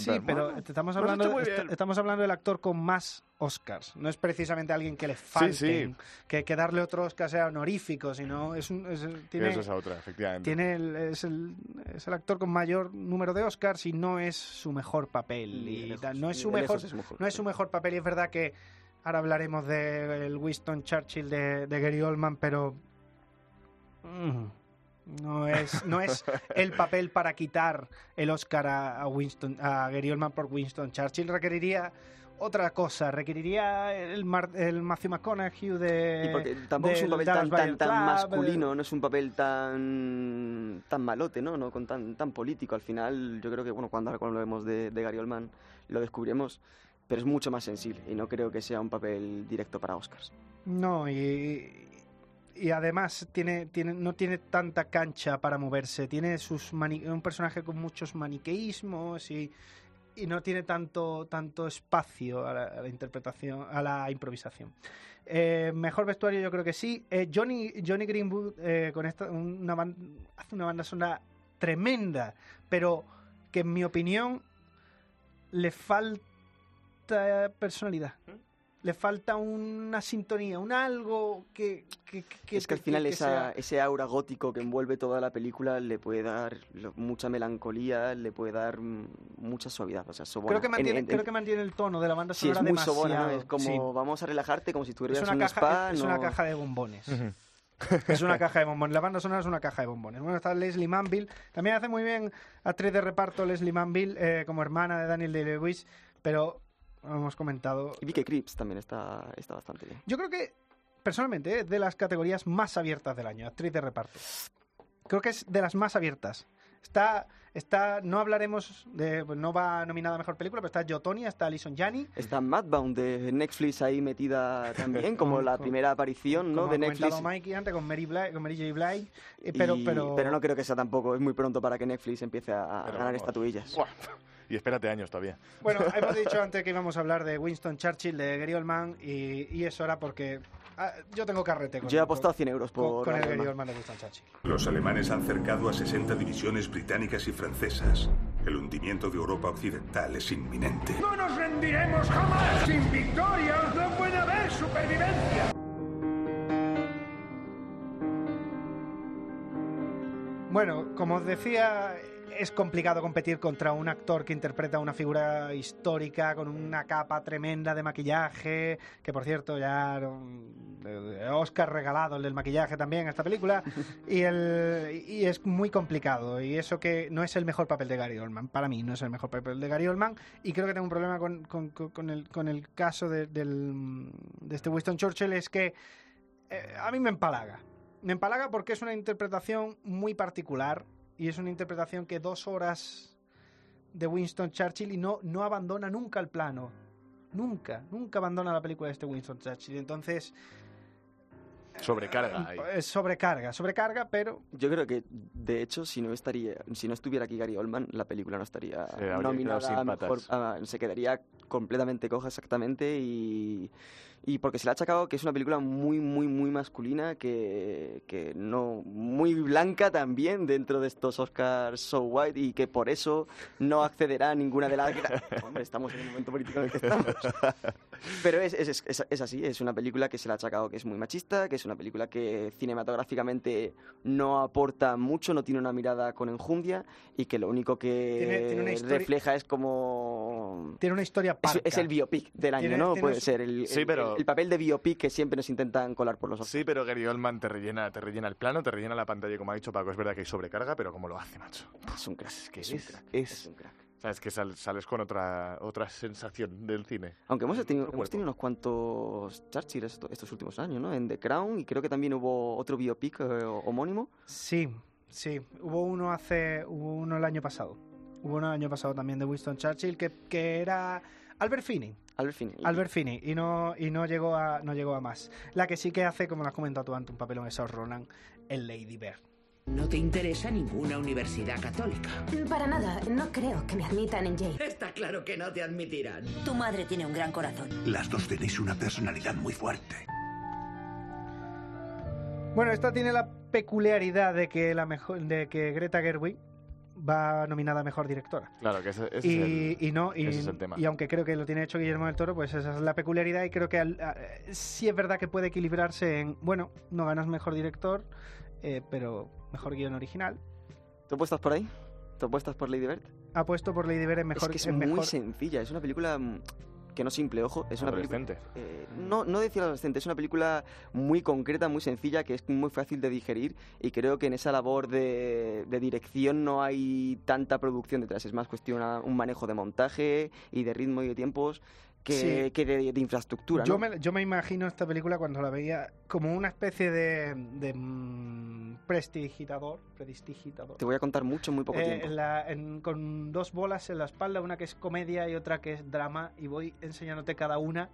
Sí, pero bueno, te estamos hablando, est- estamos hablando del actor con más Oscars. No es precisamente alguien que le falten, sí. Que, que darle otro Oscar sea honorífico, sino es un, es tiene, es otra, efectivamente. tiene el- es, el, es el actor con mayor número de Oscars y no es su mejor papel. Ni y de lejos, tal. no es su de mejor, es no es su mejor papel y es verdad que ahora hablaremos del Winston Churchill de, de Gary Oldman, pero mm, no es, no es el papel para quitar el Oscar a, Winston, a Gary Oldman por Winston Churchill. Requeriría otra cosa, requeriría el, Mar- el Matthew McConaughey de. Y porque tampoco es un papel tan, tan, Buyers tan Club, masculino, no es un papel tan tan malote, ¿no? no con tan, tan político. Al final, yo creo que, bueno, cuando, cuando lo vemos de, de Gary Oldman, lo descubriremos, pero es mucho más sensible y no creo que sea un papel directo para Oscars. No, y, y además tiene, tiene, no tiene tanta cancha para moverse. Tiene sus mani- un personaje con muchos maniqueísmos y y no tiene tanto, tanto espacio a la, interpretación, a la improvisación. Eh, mejor vestuario yo creo que sí. Eh, Johnny, Johnny Greenwood eh, con esta, una hace una banda sonora tremenda, pero que en mi opinión le falta personalidad. Le falta una sintonía, un algo que... que, que- es que al final que esa, sea- ese aura gótico que envuelve toda la película le puede dar mucha melancolía, le puede dar mm, mucha suavidad. O sea, sobona. Creo que, En- mantiene, en- creo que mantiene el tono de la banda Sí, es sonora muy demasiado. sobona, ¿no? Es como sí. vamos a relajarte como si Es estuvieras una, en un caja, spa. es no- una caja de bombones. *laughs* es una caja de bombones. La banda sonora es una caja de bombones. Bueno, está Leslie Manville. También hace muy bien actriz de reparto Leslie Manville eh, como hermana de Daniel Day-Lewis, pero hemos comentado. Y vi que Crips también está, está bastante bien. Yo creo que, personalmente, es de las categorías más abiertas del año, actriz de reparto. Creo que es de las más abiertas. Está, está, no hablaremos de, pues no va nominada a mejor película, pero está Jotonia, está Alison Janney. Está Madbound de Netflix ahí metida también, *laughs* como la primera aparición ¿no? como de ha Netflix. comentado Mikey antes con Mary, Blige- con Mary J. Blige, eh, pero, Y- pero, no creo que sea tampoco, es muy pronto para que Netflix empiece a, a Pero ganar estatuillas. Y espérate años todavía. Bueno, *laughs* hemos dicho antes que íbamos a hablar de Winston Churchill, de Gary Oldman, y, y eso era porque ah, yo tengo carrete con Yo he con- apostado 100 euros con, por con el Gary Oldman. Oldman de Winston Churchill. Los alemanes han cercado a 60 divisiones británicas y francesas. El hundimiento de Europa Occidental es inminente. ¡No nos rendiremos jamás! ¡Sin victoria no puede haber supervivencia! Bueno, como os decía, es complicado competir contra un actor que interpreta una figura histórica con una capa tremenda de maquillaje, que por cierto ya eh, Oscar regalado el del maquillaje también a esta película, *laughs* y, el, y es muy complicado, y eso que no es el mejor papel de Gary Oldman, para mí no es el mejor papel de Gary Oldman, y creo que tengo un problema con, con- con- con el, con el caso de, del- de este Winston Churchill, es que eh, a mí me empalaga. Me empalaga porque es una interpretación muy particular y es una interpretación que dos horas de Winston Churchill y no, no abandona nunca el plano. Nunca, nunca abandona la película de este Winston Churchill. Entonces, Sobrecarga ahí. es sobrecarga, sobrecarga, pero Yo creo que, de hecho, si no estaría, si no estuviera aquí Gary Oldman, la película no estaría habría nominada a mejor, a- se quedaría completamente coja exactamente y, y porque se le ha achacado que es una película muy, muy, muy masculina, que, que no, muy blanca también dentro de estos Oscars so white y que por eso no accederá a ninguna de las... *laughs* Hombre, estamos en el momento político en el que estamos. *laughs* Pero es, es, es- es así, es una película que se le ha achacado que es muy machista, que es una película que cinematográficamente no aporta mucho, no tiene una mirada con enjundia y que lo único que Tiene- tiene una historia- refleja es como... tiene una historia Es, parca. es el biopic del año, Tiene- ¿no? Puede ser el, Sí, el- pero- el- el papel de biopic que siempre nos intentan colar por los ojos. Sí, pero Gary Oldman te rellena, te rellena el plano, te rellena la pantalla, como ha dicho Paco. Es verdad que hay sobrecarga, pero ¿cómo lo hace, macho? Es un crack, Es que es, es, un crack, es- es un crack. Sabes que sal- sales con otra, otra sensación del cine. Aunque hemos tenido, hemos tenido unos cuantos Churchill esto- estos últimos años, ¿no? En The Crown y creo que también hubo otro biopic eh, homónimo. Sí, sí. Hubo uno hace. Hubo uno el año pasado. Hubo uno el año pasado también de Winston Churchill que, que era Albert Finney. Albert Finney. Albert Finney y no y no llegó a no llegó a más. La que sí que hace, como lo has comentado tú antes, un papelón es Ronan en Lady Bird. No te interesa ninguna universidad católica. Para nada, no creo que me admitan en Yale. Está claro que no te admitirán. Tu madre tiene un gran corazón. Las dos tenéis una personalidad muy fuerte. Bueno, esta tiene la peculiaridad de que la mejor de que Greta Gerwig va nominada a mejor directora. Claro, que ese, ese y, es el, y no y, ese es el tema. y aunque creo que lo tiene hecho Guillermo del Toro, pues esa es la peculiaridad y creo que al- a- sí es verdad que puede equilibrarse en, bueno, no ganas mejor director, eh, pero mejor guion original. ¿Tú apuestas por ahí? ¿Tú apuestas por Lady Bird? Apuesto por Lady Bird en mejor es que es en muy mejor- sencilla, es una película mm, que no simple, ojo, es una película... Adolescente. eh, no, no decir adolescente, es una película muy concreta, muy sencilla, que es muy fácil de digerir y creo que en esa labor de, de dirección no hay tanta producción detrás, es más cuestión a un manejo de montaje y de ritmo y de tiempos que, Sí. que de, de infraestructura, Yo ¿no? me, yo me imagino esta película cuando la veía como una especie de, de mm, prestidigitador, prestidigitador. Te voy a contar mucho en muy poco Eh, tiempo. en la- en- con dos bolas en la espalda, una que es comedia y otra que es drama, y voy enseñándote cada una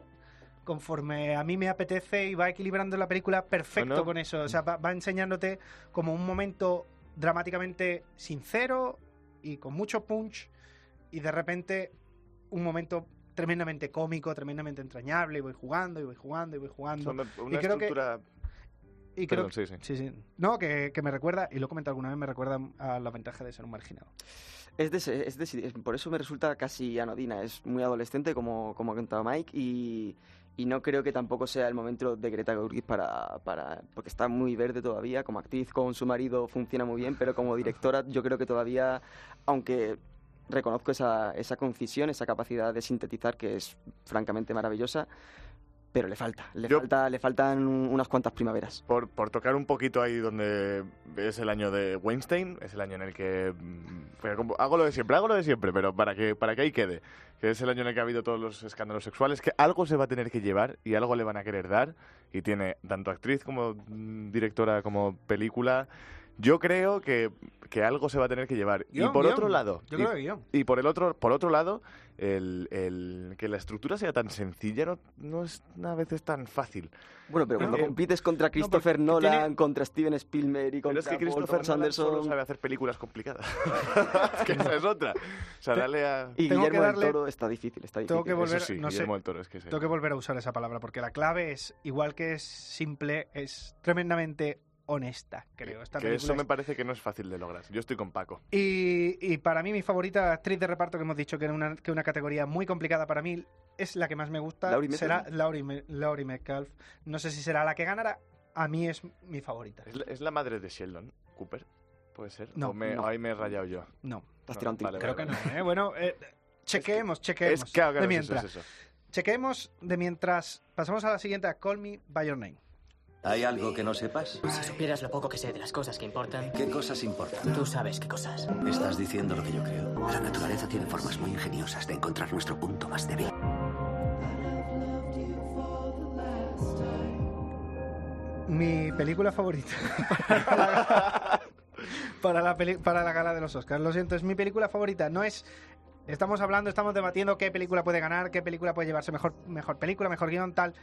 conforme a mí me apetece y va equilibrando la película perfecto Bueno. con eso. O sea, va, va enseñándote como un momento dramáticamente sincero y con mucho punch, y de repente un momento tremendamente cómico, tremendamente entrañable, y voy jugando, y voy jugando, y voy jugando. Una, y creo estructura... Que, y creo, Perdón, sí, sí. sí, sí. No, que, que, me recuerda, y lo he comentado alguna vez, me recuerda a la ventaja de ser un marginado. Es, de, es, de, es por eso me resulta casi anodina, es muy adolescente, como, como ha contado Mike, y, y no creo que tampoco sea el momento de Greta Gerwig para, para porque está muy verde todavía como actriz con su marido funciona muy bien pero como directora yo creo que todavía aunque reconozco esa, esa concisión esa capacidad de sintetizar que es francamente maravillosa pero le falta, le, Yo, falta, le faltan unas cuantas primaveras. Por, por, tocar un poquito ahí donde es el año de Weinstein, es el año en el que hago lo de siempre, hago lo de siempre, pero para que, para que ahí quede, que es el año en el que ha habido todos los escándalos sexuales, que algo se va a tener que llevar y algo le van a querer dar, y tiene tanto actriz como directora como película. Yo creo que, que, algo se va a tener que llevar. Guión, y por guion. otro lado, Yo y, creo que guion. y por el otro, por otro lado, el, el, que la estructura sea tan sencilla no, no es a veces tan fácil. Bueno, pero cuando Eh, compites contra Christopher no, Nolan, tiene- contra Steven Spielberg y Pero contra es que Paul Christopher Nolan solo sabe hacer películas complicadas. *laughs* es que esa es otra. O sea, dale a... y Tengo que Guillermo darle- del Toro está difícil, está difícil. Tengo que volver, Eso sí, no sé, del Toro, es que sí. tengo que volver a usar esa palabra porque la clave es, igual que es simple, es tremendamente honesta, creo. Esta que eso me es- parece que no es fácil de lograr. Yo estoy con Paco. Y, y para mí mi favorita actriz de reparto que hemos dicho que era una, que una categoría muy complicada para mí es la que más me gusta. Laurie será Metcalf. Laurie, Laurie Metcalf. No sé si será la que ganará. A mí es mi favorita. ¿Es la, es la madre de Sheldon Cooper? ¿Puede ser? No, ¿O me- no. ahí me he rayado yo? No. Te has tirado un tiro. vale, Creo vale, que vale. no. ¿eh? Bueno, eh, chequeemos, chequeemos. Es claro, claro, de es eso, mientras. es eso. Chequeemos de mientras. Pasamos a la siguiente, a Call Me By Your Name. ¿Hay algo que no sepas? Si supieras lo poco que sé de las cosas que importan, ¿Qué cosas importan? tú sabes qué cosas. Estás diciendo lo que yo creo. La naturaleza tiene formas muy ingeniosas de encontrar nuestro punto más débil. Mi película favorita. para, la, *laughs* para, la peli- para la gala de los Oscars. Lo siento, es mi película favorita. No es. Estamos hablando, estamos debatiendo qué película puede ganar, qué película puede llevarse mejor, mejor película, mejor guion, tal.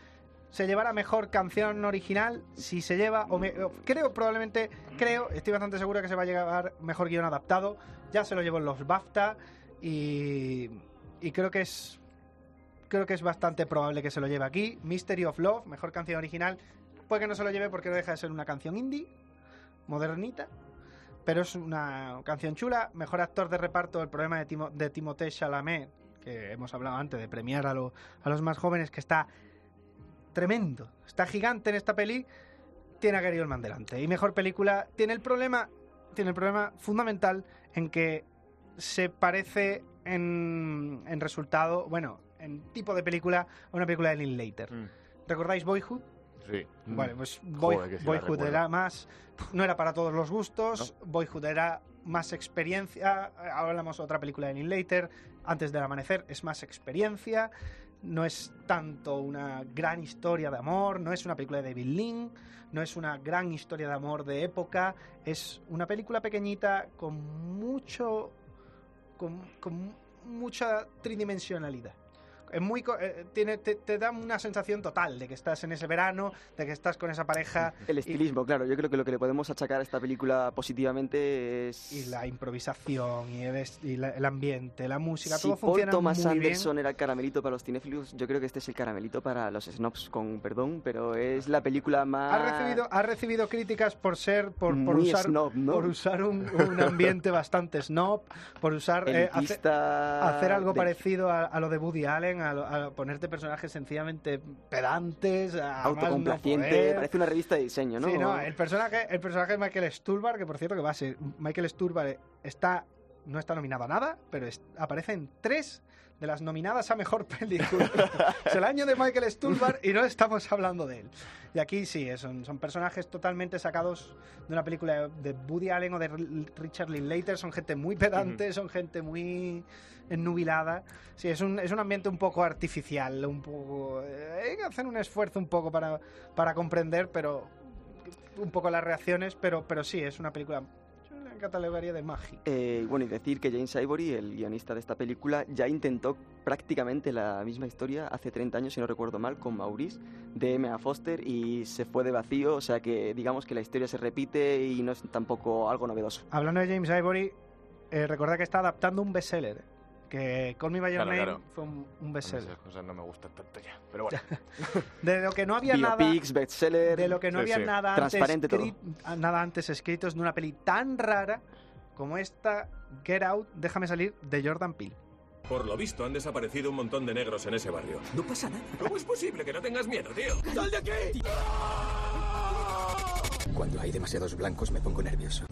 Se llevará mejor canción original si se lleva, o me- creo probablemente, creo, estoy bastante seguro que se va a llevar mejor guion adaptado. Ya se lo llevó en los BAFTA y, y creo que es creo que es bastante probable que se lo lleve aquí. Mystery of Love, mejor canción original. Puede que no se lo lleve porque no deja de ser una canción indie, modernita, pero es una canción chula. Mejor actor de reparto, el problema de, Timo, de Timothée Chalamet, que hemos hablado antes de premiar a, a los más jóvenes, que está tremendo, está gigante en esta peli, tiene a Gary Oldman delante. Y mejor película, tiene el problema, tiene el problema fundamental en que se parece en, en resultado, bueno, en tipo de película, a una película de Linklater. ¿Recordáis Boyhood? Sí. Vale, pues Mm. Boy- Joder, que sí la Boyhood era más. No era para todos los gustos. Boyhood era más experiencia. Ahora hablamos de otra película de Linklater. Antes del amanecer es más experiencia. No es tanto una gran historia de amor. No es una película de David Lynn. No es una gran historia de amor de época. Es una película pequeñita con mucho. con, con mucha tridimensionalidad. Es muy, eh, tiene, te, te da una sensación total de que estás en ese verano, de que estás con esa pareja. *laughs* El estilismo, claro. Yo creo que lo que le podemos achacar a esta película positivamente es... Y la improvisación, y el, y la- el ambiente, la música, si todo Paul funciona Thomas muy Anderson era el caramelito para los cinéfilos, yo creo que este es el caramelito para los snobs, con perdón, pero es la película bien. más... Ha recibido, ha recibido críticas por ser, por, por Muy usar, snob, ¿no? por usar un, un ambiente bastante snob, por usar, *laughs* eh, hacer, hacer algo de- parecido a, a lo de Woody Allen, a, ponerte personajes sencillamente pedantes, a autocomplaciente, parece una revista de diseño, ¿no? Sí, no, el personaje, el personaje de Michael Stuhlbarg, que por cierto que va a ser Michael Stuhlbarg está no está nominado a nada, pero es- aparece en tres de las nominadas a mejor película. *laughs* es el año de Michael Stuhlbarg y no estamos hablando de él. Y aquí sí, eh, son, son personajes totalmente sacados de una película de Woody Allen o de Richard Linklater, son gente muy pedante, son gente muy ennubilada. Sí, es un, es un ambiente un poco artificial, un poco... eh, hay que hacer un esfuerzo un poco para, para comprender, pero un poco las reacciones, pero, pero sí, es una película, catalogaría de mágica. Eh, bueno, y decir que James Ivory, el guionista de esta película, ya intentó prácticamente la misma historia hace 30 años, si no recuerdo mal, con Maurice, de M.A. Foster, y se fue de vacío, o sea que digamos que la historia se repite y no es tampoco algo novedoso. Hablando de James Ivory, eh, recordad que está adaptando un bestseller. Que Call Me By Your Claro, Name claro. fue un, un bestseller. Esas cosas no me gustan tanto ya. Pero bueno. *laughs* De lo que no había nada... Biopics, bestseller. De lo que no Sí, había sí. nada antes, Transparente todo. escri- nada antes escrito es de una peli tan rara como esta Get Out, Déjame salir, de Jordan Peele. Por lo visto, han desaparecido un montón de negros en ese barrio. No pasa nada. ¿Cómo es posible que no tengas miedo, tío? ¡Sal de aquí! Cuando hay demasiados blancos me pongo nervioso.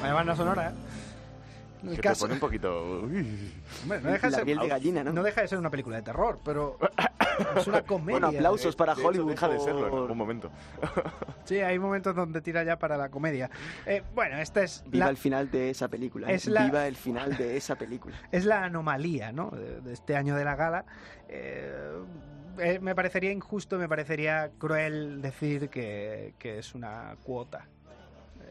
Vaya banda sonora, ¿eh? El Que te pone un poquito... Hombre, no, deja de La ser, piel de gallina, ¿no? no deja de ser una película de terror, pero es una comedia. Bueno, aplausos para De hecho, Hollywood. deja de serlo en algún momento. *laughs* Sí, hay momentos donde tira ya para la comedia. Eh, bueno, esta es Viva la, el final de esa película. ¿eh? es la- Viva el final de esa película. *laughs* es la anomalía ¿no? de, de este año de la gala. Eh, eh, me parecería injusto, me parecería cruel decir que, que es una cuota.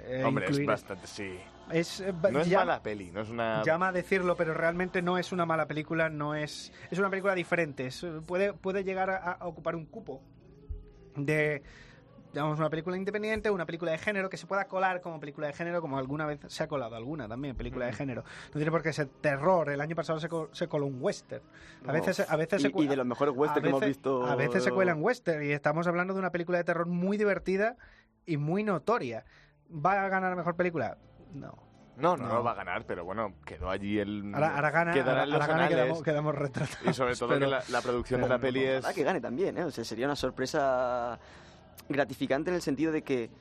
Eh, Hombre, es bastante... Sí. es, eh, No es mala peli, no es una... Llama a decirlo, pero realmente no es una mala película, no es es una película diferente. es- puede puede llegar a, a ocupar un cupo de digamos una película independiente, una película de género que se pueda colar como película de género, como alguna vez se ha colado alguna también película de género. No tiene por qué ser terror. El año pasado se, co- se coló un western. A veces a veces se y, y de los mejores westerns a que hemos visto. A veces se cuelan western y estamos hablando de una película de terror muy divertida y muy notoria. ¿Va a ganar mejor película? No. No, no, No. va a ganar, pero bueno, quedó allí el... Ahora, ahora gana, ahora, en los ahora gana y anales. quedamos, quedamos retratados. Y sobre todo pero- que la, la producción de la peli es... Ojalá que gane también, ¿eh? O sea, sería una sorpresa gratificante en el sentido de que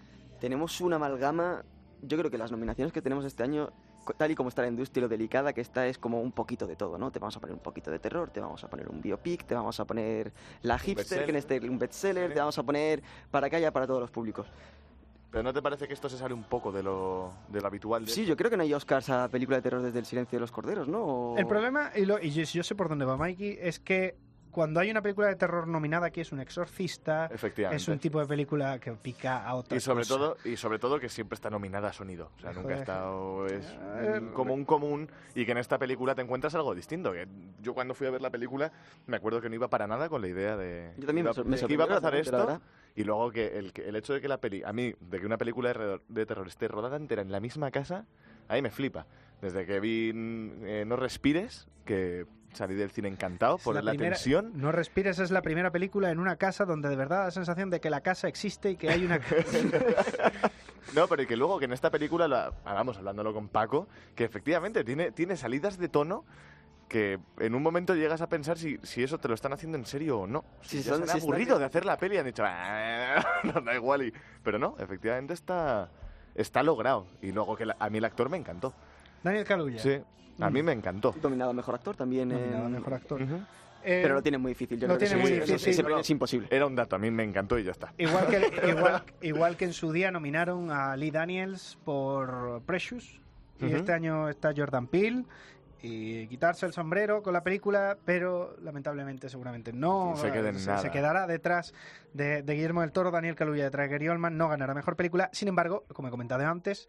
tenemos una amalgama. Yo creo que las nominaciones que tenemos este año, tal y como está la industria, y lo delicada que está, es como un poquito de todo, ¿no? Te vamos a poner un poquito de terror, te vamos a poner un biopic, te vamos a poner la hipster, que en este un bestseller, te vamos a poner para que haya para todos los públicos. Pero ¿no te parece que esto se sale un poco de lo, de lo habitual? De Sí, yo creo que no hay Oscars a película de terror desde el silencio de los corderos, ¿no? O- El problema, y, lo- y yo, yo sé por dónde va Mikey, es que cuando hay una película de terror nominada aquí es un exorcista, Efectivamente. es un tipo de película que pica a otra Y sobre, cosa. todo, y sobre todo que siempre está nominada a sonido. O sea, nunca ha estado... Es Eh, un común común y que en esta película te encuentras algo distinto. Que yo cuando fui a ver la película me acuerdo que no iba para nada con la idea de... Yo también me iba- me que iba a pasar esto. Y luego que el, que el hecho de que la peli... A mí, de que una película de, de terror esté rodada entera en la misma casa, ahí me flipa. Desde que vi eh, No Respires, que salí del cine encantado Es por la, primera- tensión. No respires es la primera película en una casa donde de verdad da la sensación de que la casa existe y que hay una *laughs* No, pero y que luego que en esta película, la, ah, vamos, hablándolo con Paco, que efectivamente tiene, tiene salidas de tono que en un momento llegas a pensar si, si eso te lo están haciendo en serio o no. Si, Si ya son- se han si están- aburrido de hacer la peli y han dicho, "Ah, *laughs* no, da igual. Y, pero no, efectivamente está, está logrado. Y luego que la- a mí el actor me encantó. Daniel Kaluuya. Sí, a mí me encantó. Nominado a mejor actor también. Nominado a en- mejor actor. Ujú. Eh, Pero lo tiene muy difícil. Yo lo creo que tiene sí, muy eso sí, difícil. ese premio es imposible. Era un dato, a mí me encantó y ya está. Igual que, *laughs* igual, igual que en su día nominaron a Lee Daniels por Precious. Y Ujú. este año está Jordan Peele. Y quitarse el sombrero con la película, pero lamentablemente seguramente no. Se quede en se, nada. se quedará detrás de, de Guillermo del Toro, Daniel Kaluuya detrás de Gary Oldman, no ganará mejor película. Sin embargo, como he comentado antes,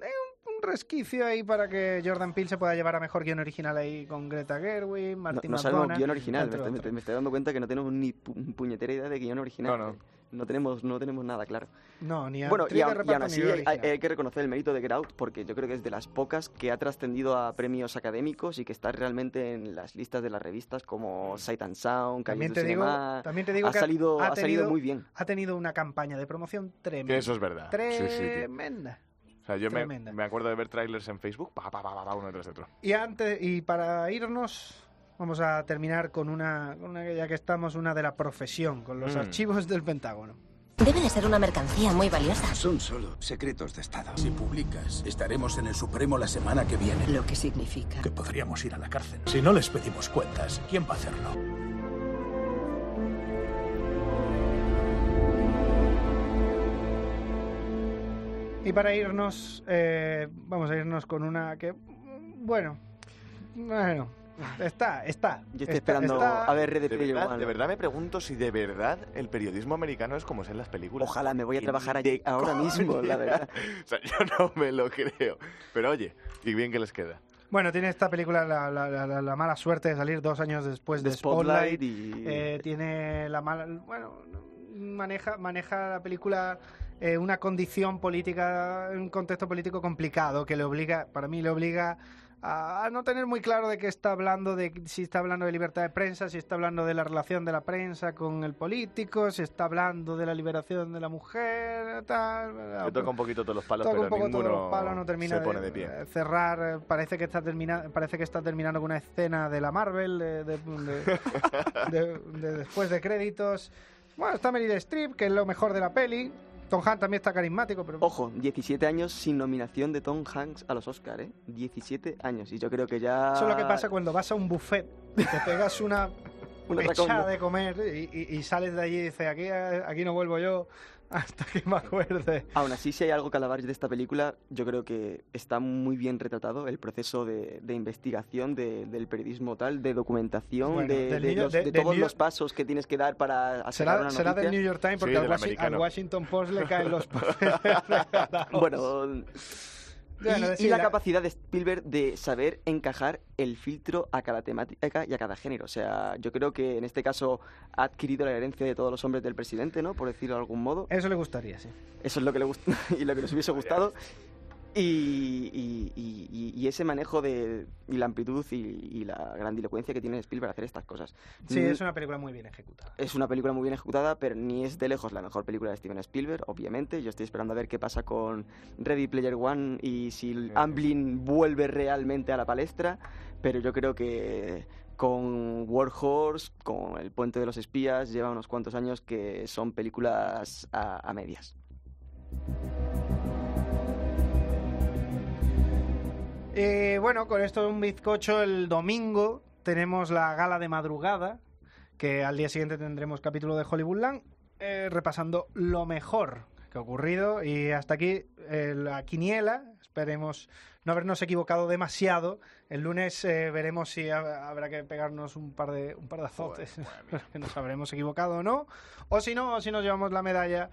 hay un, un resquicio ahí para que Jordan Peele se pueda llevar a mejor guion original ahí con Greta Gerwig, No, Martin no sabemos McDonagh, guion original. Me estoy, otros. me estoy dando cuenta que no tenemos ni pu- puñetera idea de guion original. No, no. No tenemos, no tenemos nada claro. No, ni Bueno, actriz y, aún así guion hay, que reconocer el mérito de Get Out porque yo creo que es de las pocas que ha trascendido a premios académicos y que está realmente en las listas de las revistas como Sight and Sound, También te, digo, Cinema. también te digo ha que salido, ha, ha salido tenido- muy bien. Ha tenido una campaña de promoción tremenda. Que eso es verdad. Sí, sí. Tremenda. O sea, yo me, Tremenda. me acuerdo de ver trailers en Facebook, pa, pa, pa, pa, pa, uno detrás de otro. Y antes y para irnos vamos a terminar con una, con una ya que estamos una de la profesión con los Mm. archivos del Pentágono. Debe de ser una mercancía muy valiosa. Son solo secretos de Estado. Si publicas, estaremos en el Supremo la semana que viene. Lo que significa. Que podríamos ir a la cárcel. Si no les pedimos cuentas, ¿quién va a hacerlo? Y para irnos eh, vamos a irnos con una que bueno, bueno, está, está. Yo estoy está- esperando está- a ver Red De Player verdad, de verdad me pregunto si de verdad el periodismo americano es como es en las películas. Ojalá me voy a trabajar allí de ahora mismo, la verdad. *laughs* o sea, yo no me lo creo. Pero oye, y bien que les queda. Bueno, tiene esta película la, la- la- la- la mala suerte de salir dos años después de, De Spotlight. Spotlight y- Eh, tiene la mala. Bueno, maneja, maneja la película eh, una condición política, un contexto político complicado que le obliga, para mí le obliga a, a no tener muy claro de qué está hablando, de si está hablando de libertad de prensa, si está hablando de la relación de la prensa con el político, si está hablando de la liberación de la mujer, tal. Le toca un poquito todos los palos, Toca pero un poco ninguno todos los palos, no termina se pone de, de, pie. eh, cerrar. eh, Parece que está termina, parece que está terminando con una escena de la Marvel de *laughs* después de créditos. Bueno, está Meryl Streep, que es lo mejor de la peli. Tom Hanks también está carismático, pero Ojo, 17 años sin nominación de Tom Hanks a los Oscar, ¿eh? 17 años. Y yo creo que ya... eso es lo que pasa cuando vas a un buffet, te pegas una Un echada atracón. de comer y, y- y sales de allí y dices, aquí, aquí no vuelvo yo hasta que me acuerde. Aún así, si hay algo que alabar de esta película, yo creo que está muy bien retratado el proceso de, de investigación de- del periodismo tal, de documentación, Bueno, de, del de New- los- de- de del todos New- los pasos que tienes que dar para sacar Será, una será noticia. del New York Times porque Sí, al. Washington Post le caen los *laughs* papeles. Bueno, Bueno, y, sí, y la, la- capacidad de Spielberg de saber encajar el filtro a cada temática y a cada género. O sea, yo creo que en este caso ha adquirido la herencia de todos los hombres del presidente, ¿no? Por decirlo de algún modo. Eso le gustaría, sí. Eso es lo que le gusta *laughs* y lo que nos hubiese gustado. Y, y- y- y- ese manejo de y la amplitud y, la grandilocuencia que tiene Spielberg a hacer estas cosas. Sí, es una película muy bien ejecutada. es una película muy bien ejecutada, pero ni es de lejos la mejor película de Steven Spielberg, obviamente. Yo estoy esperando a ver qué pasa con Ready Player One y si el Amblin vuelve realmente a la palestra, pero yo creo que con War Horse, con El Puente de los Espías, lleva unos cuantos años que son películas a, a medias. Eh, bueno, con esto un bizcocho el domingo tenemos la gala de madrugada, que al día siguiente tendremos capítulo de Hollywoodland, eh, repasando lo mejor que ha ocurrido y hasta aquí eh, la quiniela. Esperemos no habernos equivocado demasiado. El lunes eh, veremos si ha- habrá que pegarnos un par de un par de azotes, *laughs* que nos habremos equivocado o no, o si no, o si nos llevamos la medalla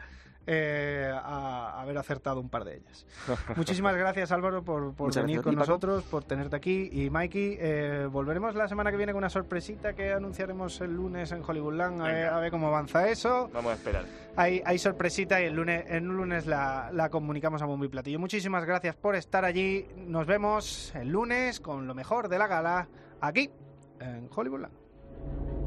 eh, a haber acertado un par de ellas. *laughs* Muchísimas gracias Álvaro por, por venir gracias con nosotros, por tenerte aquí. Y Mikey, eh, volveremos la semana que viene con una sorpresita que anunciaremos el lunes en Hollywoodland. A ver, Venga. a ver cómo avanza eso. Vamos a esperar. Hay, hay sorpresita y el lunes, en un lunes la, la comunicamos a bombo y platillo. Muchísimas gracias por estar allí. Nos vemos el lunes con lo mejor de la gala aquí en Hollywoodland.